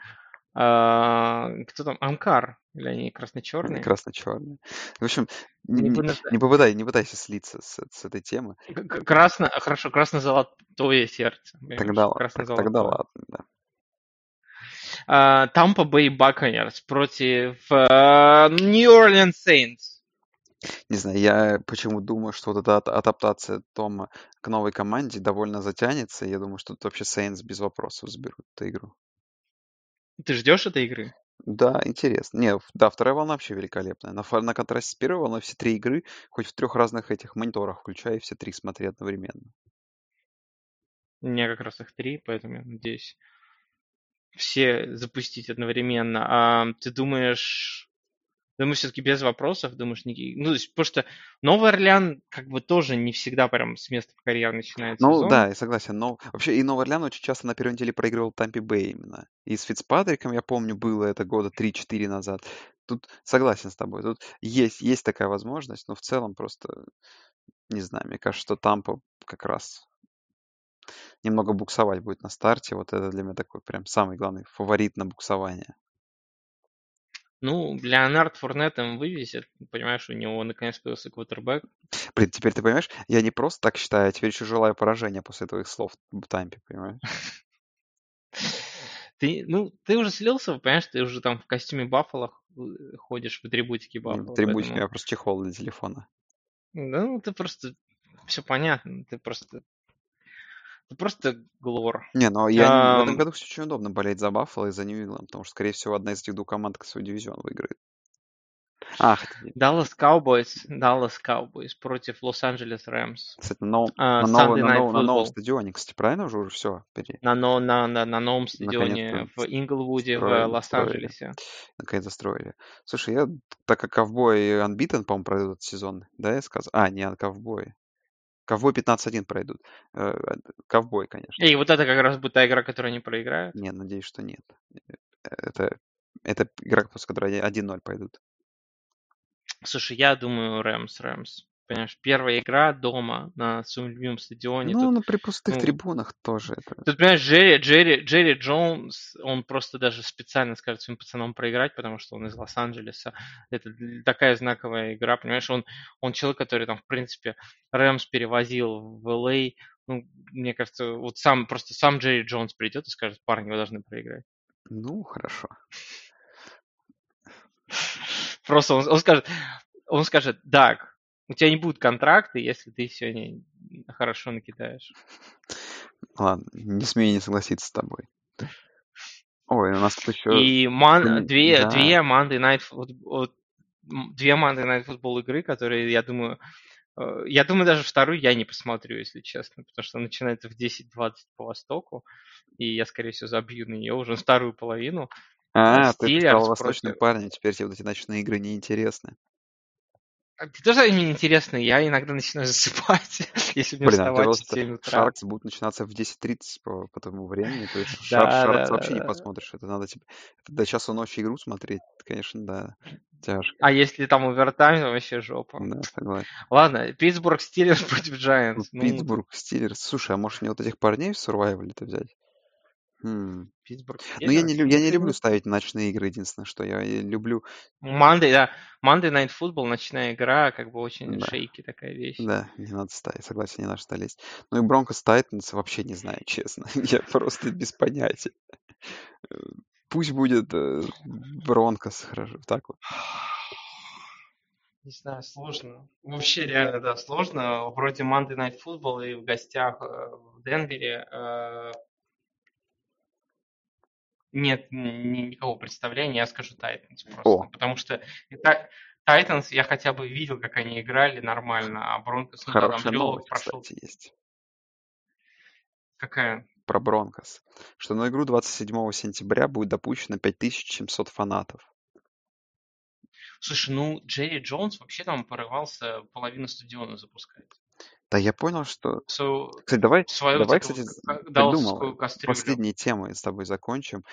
А, кто там? Амкар? Или они красно-черные? красно-черные. В общем, не, Не не, буду- не пытайся слиться с, с этой темы. Красно, хорошо, красно-золотое сердце. Тогда, так- Красно-золотое. тогда ладно, да. Тампа Бэй Buccaneers против Нью Орлеан Сейнтс. Не знаю, я почему думаю, что вот эта адаптация Тома к новой команде довольно затянется. Я думаю, что тут вообще Сейнс без вопросов заберут эту игру. Ты ждешь этой игры? Да, интересно. Не, в- да, вторая волна вообще великолепная. На, фа- на контрасте с первой волной все три игры, хоть в трех разных этих мониторах, включая все три смотри одновременно. У меня как раз их три, поэтому я надеюсь все запустить одновременно. А ты думаешь, Думаю, все-таки без вопросов, думаешь, не... ну, то есть, потому что Новый Орлеан как бы тоже не всегда прям с места в карьер начинает Ну сезон. да, я согласен. Но вообще и Новый Орлеан очень часто на первой неделе проигрывал Тампе Бэй именно. И с Фицпатриком, я помню, было это года 3-4 назад. Тут согласен с тобой. Тут есть, есть такая возможность, но в целом просто, не знаю, мне кажется, что Тампа как раз немного буксовать будет на старте. Вот это для меня такой прям самый главный фаворит на буксование. Ну, Леонард Фурнет им вывезет. Понимаешь, у него наконец появился квотербек. Блин, теперь ты понимаешь, я не просто так считаю, я теперь еще желаю поражения после твоих слов в Тампе, понимаешь? *laughs* Ты, ну, ты уже слился, понимаешь, ты уже там в костюме Баффало ходишь в атрибутике Баффало. в трибуне, у поэтому- меня просто чехол для телефона. Ну, ты просто... Все понятно, ты просто... Ты просто глор. Не, но я не- в этом году все очень удобно болеть за Баффало и за Нью-Ингланд, потому что, скорее всего, одна из этих двух команд свой дивизион выиграет. А, хотя, Dallas Cowboys, Dallas Cowboys против Лос-Анджелес Рэмс. кстати, на новом, А, на Sunday на новом, на новом стадионе, кстати, правильно уже? Уже все, На, но- на, на, на новом стадионе Наконец-то в Инглвуде, в строили, Лос-Анджелесе. наконец застроили. Слушай, я, так как ковбой Unbeaten, по-моему, пройдут этот сезон, да, я сказал? А, не, ковбой. Ковбой 15-1 пройдут. Э, Ковбой, конечно. И вот это как раз будет та игра, которую они проиграют. Не, надеюсь, что нет. Э, Это, это игра, после которой 1-0 пойдут. Слушай, я думаю, Рэмс, Рэмс. Понимаешь, первая игра дома на своем любимом стадионе. Ну, Тут, ну, при пустых ну, трибунах тоже это. тут, понимаешь, Джерри, Джерри, Джерри Джонс, он просто даже специально скажет своим пацанам проиграть, потому что он из Лос-Анджелеса. Это такая знаковая игра, понимаешь, он, он человек, который там, в принципе, Рэмс перевозил в LA. Ну, мне кажется, вот сам, просто сам Джерри Джонс придет и скажет, парни, вы должны проиграть. Ну, хорошо. Просто он, он скажет, он скажет, Даг, у тебя не будет контракта, если ты сегодня хорошо накидаешь. Ладно, не смею не согласиться с тобой. Ой, у нас тут еще... И ман- две, да. две Monday Night вот, две Monday Night Football игры, которые, я думаю, э, я думаю, даже вторую я не посмотрю, если честно, потому что начинается в 10-20 по Востоку, и я, скорее всего, забью на нее уже вторую половину. А, ты стал восточным против- парнем, теперь тебе вот эти ночные игры неинтересны. А Ты тоже мне интересно, я иногда начинаю *laughs* засыпать, *laughs* если мне Блин, а вставать в просто 7 утра. Шаркс будет начинаться в 10.30 по, по тому времени, то есть Да, Шар- да, Шаркс да, вообще не посмотришь. Это надо тебе это до часу ночи игру смотреть, конечно, да, тяжко. А если там овертайм, то вообще жопа. Да, согласен. *laughs* Ладно, Питтсбург Стиллерс против Ну, Giants. Ну, Питтсбург, Стиллерс. Слушай, а может мне вот этих парней в Сурвайвале-то взять? Хм. Питтсбург Ну, я не, Steelers. лю- я не люблю ставить ночные игры, единственное, что я люблю, Monday, да. Monday Night Football, ночная игра, как бы очень Да. шейки такая вещь. да, не надо ставить, согласен, не надо что лезть. Ну и Бронкос Тайтанс вообще не знаю, *laughs* честно. *laughs* Я просто без понятия. Э, Пусть будет э, Бронкос, хорошо, так вот. Не знаю, сложно. Вообще реально, да, сложно. Вроде Monday Night Football и в гостях э, в Денвере э, нет ни- никакого представления, я скажу Titans просто. О. Потому что Та- Titans я хотя бы видел, как они играли нормально, а Бронкос, ну там Хорошая плей-офф новость, прошел. кстати, есть Какая? про Бронкос, что на игру 27 сентября будет допущено 5700 фанатов. Слушай, ну Джерри Джонс вообще там порывался половину стадиона запускать. Да я понял, что... So, Кстати, давай, свою давай, вот кстати, придумал, последние темы с тобой закончим.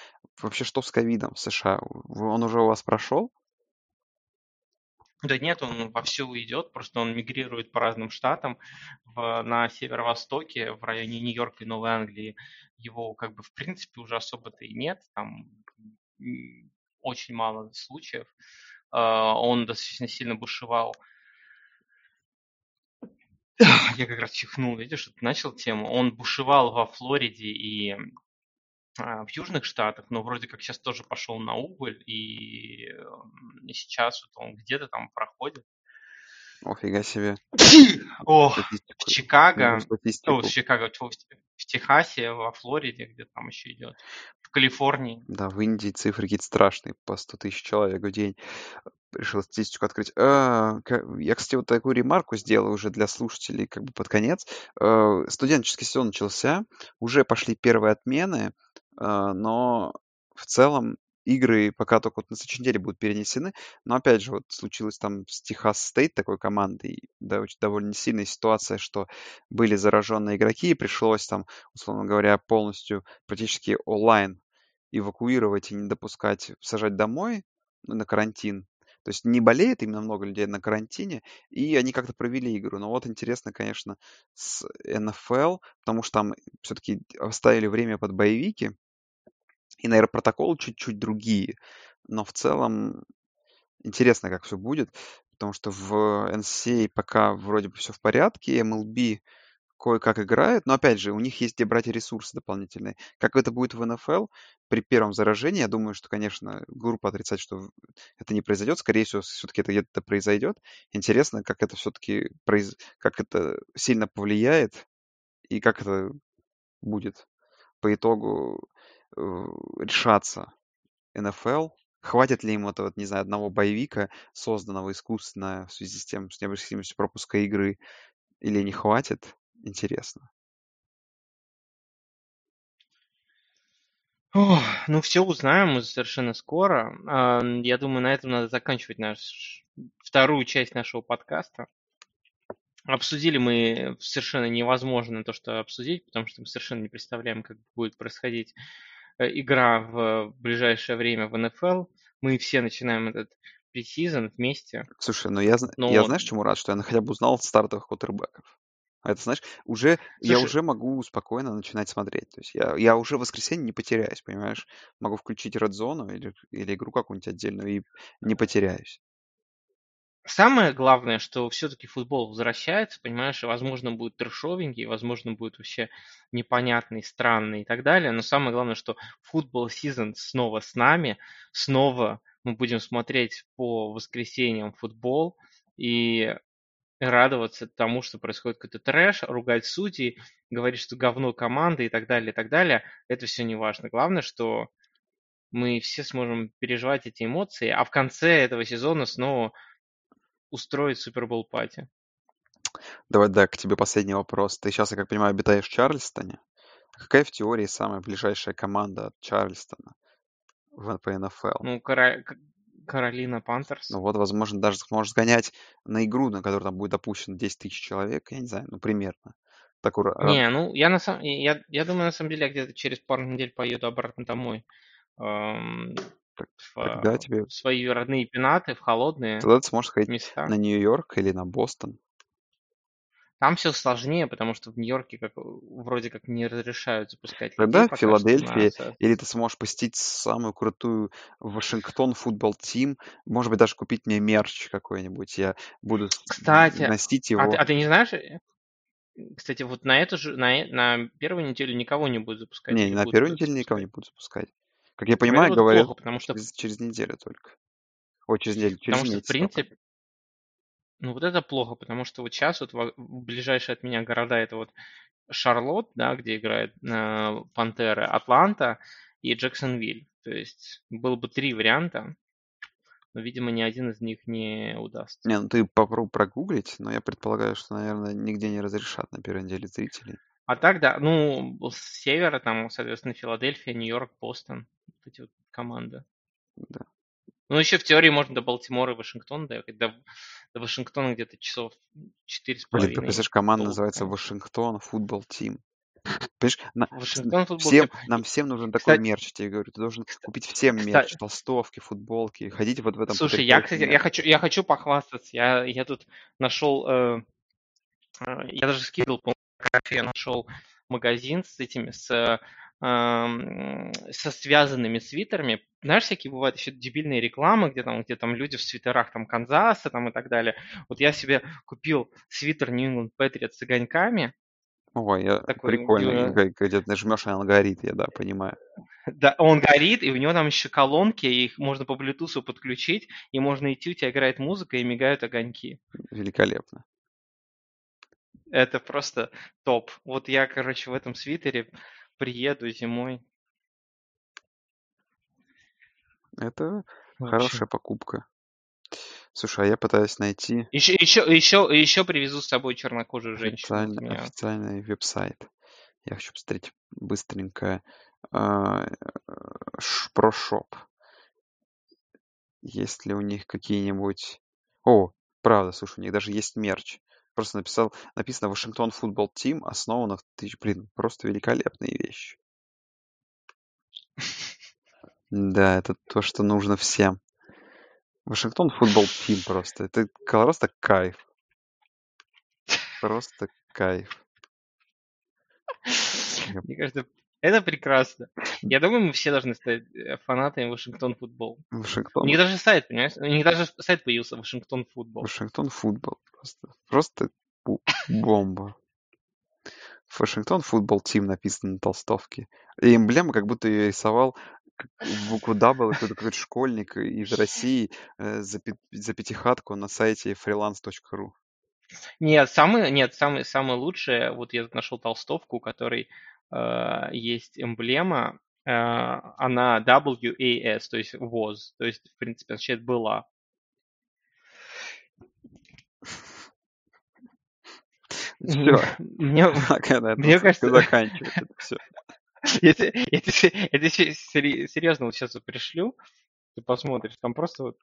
Вообще, что с ковидом в США? Он уже у вас прошел? Да нет, он вовсю идет, просто он мигрирует по разным штатам. В, на северо-востоке, в районе Нью-Йорка и Новой Англии, его как бы в принципе уже особо-то и нет. Там очень мало случаев. А, Он достаточно сильно бушевал. Я как раз чихнул, видишь, начал тему. Он бушевал во Флориде и а, в Южных Штатах, но вроде как сейчас тоже пошел на убыль, и, м, и сейчас вот он где-то там проходит. Офига себе. *clears throat* О, в. Чикаго, о, в Чикаго, в, Техасе, во Флориде, где там еще идет, в Калифорнии. Да, в Индии цифры какие-то страшные, по 100 тысяч человек в день. Решил статистику открыть. А, я, кстати, вот такую ремарку сделал уже для слушателей как бы под конец. Э, Студенческий сезон начался, уже пошли первые отмены, э, но в целом игры пока только вот на следующей неделе будут перенесены. Но опять же, вот случилось там с Техас Стейт такой командой, да, очень довольно сильная ситуация, что были зараженные игроки, и пришлось там, условно говоря, полностью практически онлайн эвакуировать и не допускать сажать домой на карантин. То есть не болеет именно много людей на карантине, и они как-то провели игру. Но вот интересно, конечно, с НФЛ, потому что там все-таки оставили время под боевики, и, наверное, протоколы чуть-чуть другие. Но в целом интересно, как все будет, потому что в NCAA пока вроде бы все в порядке, MLB кое-как играют, но опять же, у них есть где брать ресурсы дополнительные. Как это будет в НФЛ при первом заражении, я думаю, что, конечно, группа отрицать, что это не произойдет, скорее всего, все-таки это где-то произойдет. Интересно, как это все-таки, произ... как это сильно повлияет и как это будет по итогу решаться НФЛ, Хватит ли им этого, вот, не знаю, одного боевика, созданного искусственно в связи с тем, с необходимостью пропуска игры, или не хватит? Интересно. Ох, ну, все узнаем совершенно скоро. Я думаю, на этом надо заканчивать наш, вторую часть нашего подкаста. Обсудили мы совершенно невозможно то, что обсудить, потому что мы совершенно не представляем, как будет происходить игра в ближайшее время в НФЛ. Мы все начинаем этот пресизон вместе. Слушай, ну я, Но я знаешь, чему рад, что я хотя бы узнал стартовых квотербеков. А это, знаешь, уже я слушай, уже могу спокойно начинать смотреть. То есть я, я уже в воскресенье не потеряюсь, понимаешь? Могу включить Red Zone или, или игру какую-нибудь отдельную и не потеряюсь. Самое главное, что все-таки футбол возвращается, понимаешь, и, возможно, будет трешовенький, возможно, будет вообще непонятный, странный и так далее. Но самое главное, что футбол сезон снова с нами, снова мы будем смотреть по воскресеньям футбол. И радоваться тому, что происходит какой-то трэш, ругать судей, говорить, что говно команды и так далее, и так далее. Это все не важно. Главное, что мы все сможем переживать эти эмоции, а в конце этого сезона снова устроить Супербол пати. Давай, да, к тебе последний вопрос. Ты сейчас, я как понимаю, обитаешь в Чарльстоне. Какая в теории самая ближайшая команда от Чарльстона в, НФЛ? Ну, Кара... Каролина Пантерс. Ну вот, возможно, даже сможешь сгонять на игру, на которой там будет допущено 10 тысяч человек, я не знаю, ну примерно. Такой Не, ну я на самом я, я думаю, на самом деле, я где-то через пару недель поеду обратно домой. Эм, в, тогда тебе... в свои родные пенаты, в холодные Тогда ты сможешь ходить места. на Нью-Йорк или на Бостон. Там все сложнее, потому что в Нью-Йорке как, вроде как не разрешают запускать Тогда людей в Филадельфии, на... или ты сможешь посетить самую крутую Вашингтон футбол тим, может быть, даже купить мне мерч какой-нибудь, я буду Кстати, носить а, его. ты, а ты не знаешь, э, кстати, вот на эту же, на, на первую неделю никого не будет запускать. Не, или на первую неделю никого не будут запускать. Как я понимаю, говорят плохо, потому что, через, через неделю только. Ой, через неделю, через потому что в месяц только. принципе, ну вот это плохо, потому что вот сейчас вот во- ближайшие от меня города это вот Шарлотт, да, где играет э, Пантеры, Атланта и Джексонвиль. То есть было бы три варианта, но, видимо, ни один из них не удастся. Не, ну ты попробуй прогуглить, но я предполагаю, что, наверное, нигде не разрешат на первой неделе зрителей. А так, да, ну, с севера там, соответственно, Филадельфия, Нью-Йорк, Бостон, вот эти вот команды. Да. Ну, еще в теории можно до Балтимора и Вашингтона доехать. До, до Вашингтона где-то часов четыре с Блин, ты представляешь, команда долго, называется. Вашингтон футбол тим. Понимаешь, на- с- Вашингтон футбол всем, нам всем нужен такой Кстати, мерч, я тебе говорю. Ты должен купить всем мерч, кстати, толстовки, футболки, ходить вот в этом слушай, я, кстати, я хочу, я хочу похвастаться. Я, я тут нашел, э, э, я даже скидывал, по я нашел магазин с этими, с, э, со связанными свитерами. Знаешь, всякие бывают еще дебильные рекламы, где там, где там люди в свитерах там Канзаса там и так далее. Вот я себе купил свитер New England Patriots с огоньками. Ой, я, Такой, прикольно, э, г- где ты нажмешь, и он горит, я да, понимаю. да, он горит, и у него там еще колонки, и их можно по Bluetooth подключить, и можно идти, у тебя играет музыка, и мигают огоньки. Великолепно. Это просто топ. Вот я, короче, в этом свитере приеду зимой. Это Вообще. хорошая покупка. Слушай, а я пытаюсь найти Еще, еще, еще, еще привезу с собой чернокожую женщину. Официальный, меня официальный веб-сайт. Я хочу посмотреть быстренько. а, ш- Про шоп. Есть ли у них какие-нибудь... О, правда, слушай, у них даже есть мерч. Просто написал, написано Вашингтон футбол тим, основано в тысяч... Блин, просто великолепные вещи. Да, это то, что нужно всем. Вашингтон футбол тим просто. Это просто кайф. Просто кайф. *laughs* Мне кажется, это прекрасно. *laughs* Я думаю, мы все должны стать э, фанатами Вашингтон футбол. У Вашингтон, них даже сайт, понимаешь? У них даже сайт появился Вашингтон футбол. Вашингтон футбол. Просто, просто бомба. Вашингтон футбол тим написано на толстовке. И эмблема, как будто ее рисовал букву W какой-то какой-то школьник из России э, за, пи- за пятихатку на сайте freelance.ru. Нет, самый, нет, самый, самый лучший, вот я нашел толстовку, у которой э, есть эмблема, э, она WAS, то есть was, то есть, в принципе, означает была. Все, *laughs* Мне, *laughs* кажется- заканчивать это все. *laughs* я тебе, серьезно вот сейчас пришлю, ты посмотришь, там просто вот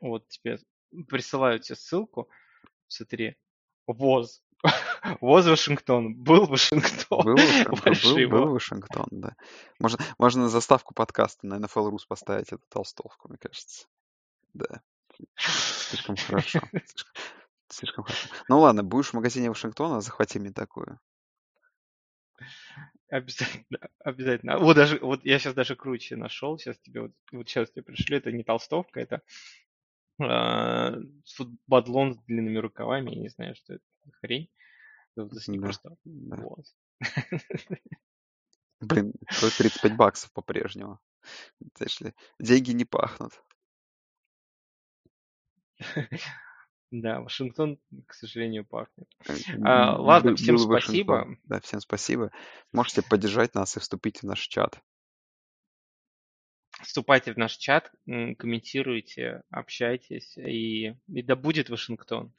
вот тебе присылаю тебе ссылку, смотри, ВОЗ, ВОЗ Вашингтон, был Вашингтон, Был Вашингтон, был, был. Вашингтон, да. Можно, можно заставку подкаста на NFL Rus поставить эту толстовку, мне кажется. Да. Слишком хорошо. Слишком, слишком хорошо. Ну ладно, будешь в магазине Вашингтона, захвати мне такую. Обязательно, обязательно. Вот даже, вот я сейчас даже круче нашел, сейчас тебе вот, вот сейчас тебе пришлю, это не толстовка, это э, футбадлон с длинными рукавами, я не знаю, что это хрень. Вот с ним Да, да. вот. Блин, стоит 35 баксов по-прежнему. Деньги не пахнут. Да, Вашингтон, к сожалению, пахнет. Э, А, ладно, всем был Вашингтон. спасибо. Да, всем спасибо. Можете поддержать нас и вступить в наш чат. Вступайте в наш чат, комментируйте, общайтесь, и, и да будет Вашингтон.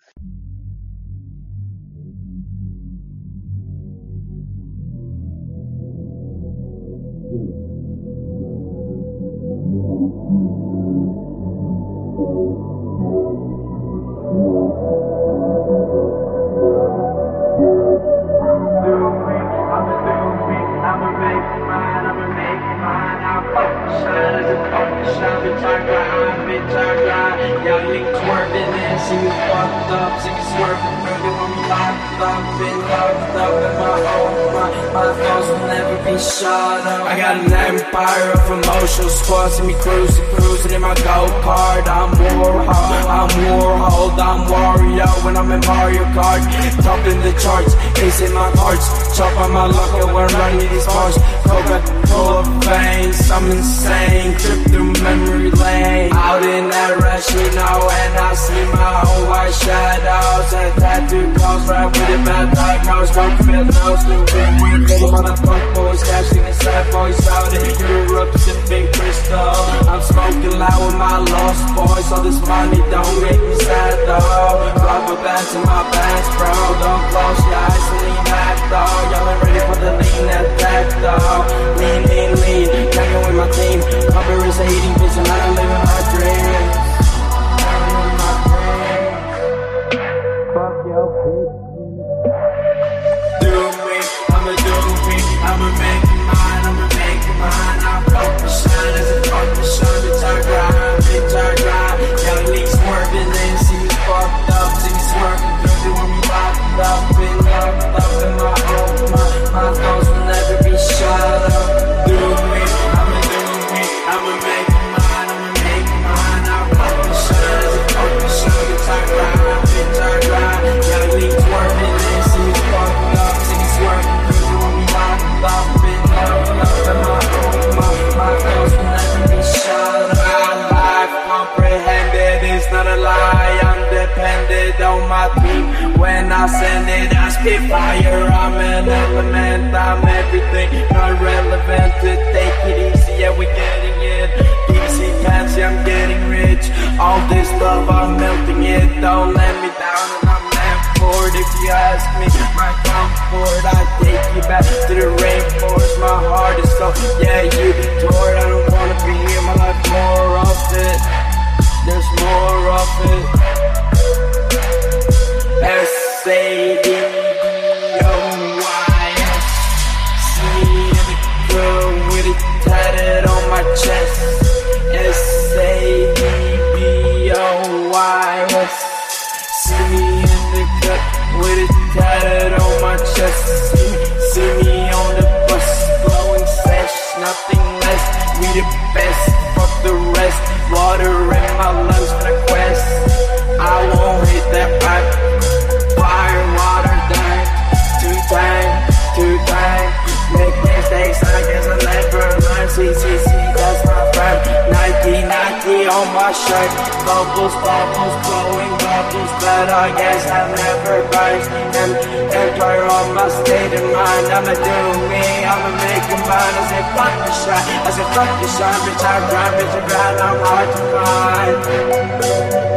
Up, been locked up in my own mind. My thoughts will never be shut up. I got an empire of emotional squad, see me cruising, cruising in my go kart. I'm Warhol, I'm Warhol, I'm Wario when I'm in Mario Kart. Top in the charts, ace in my hearts. Chop on my luck when I'm running these cars. Coca-Cola veins, I'm insane. Trip through memory lane. Out in that rush, you know, and I see my own white shadows. And tattoo calls right with a bad diagnose. Don't feel no stupid. Ready motherfuck boys, cashing the sad boys out in Europe, sipping crystal. I'm smoking loud with my lost boys, so this money don't make me sad though. Rubber bands in my pants, Bubbles, bubbles, glowing bubbles but I guess have never burst. And empire on my state of mind. I'ma do me, I'ma make a mind. I said fuck the shine, I said fuck the shine, bitch. I grind, bitch, around, I'm hard to find.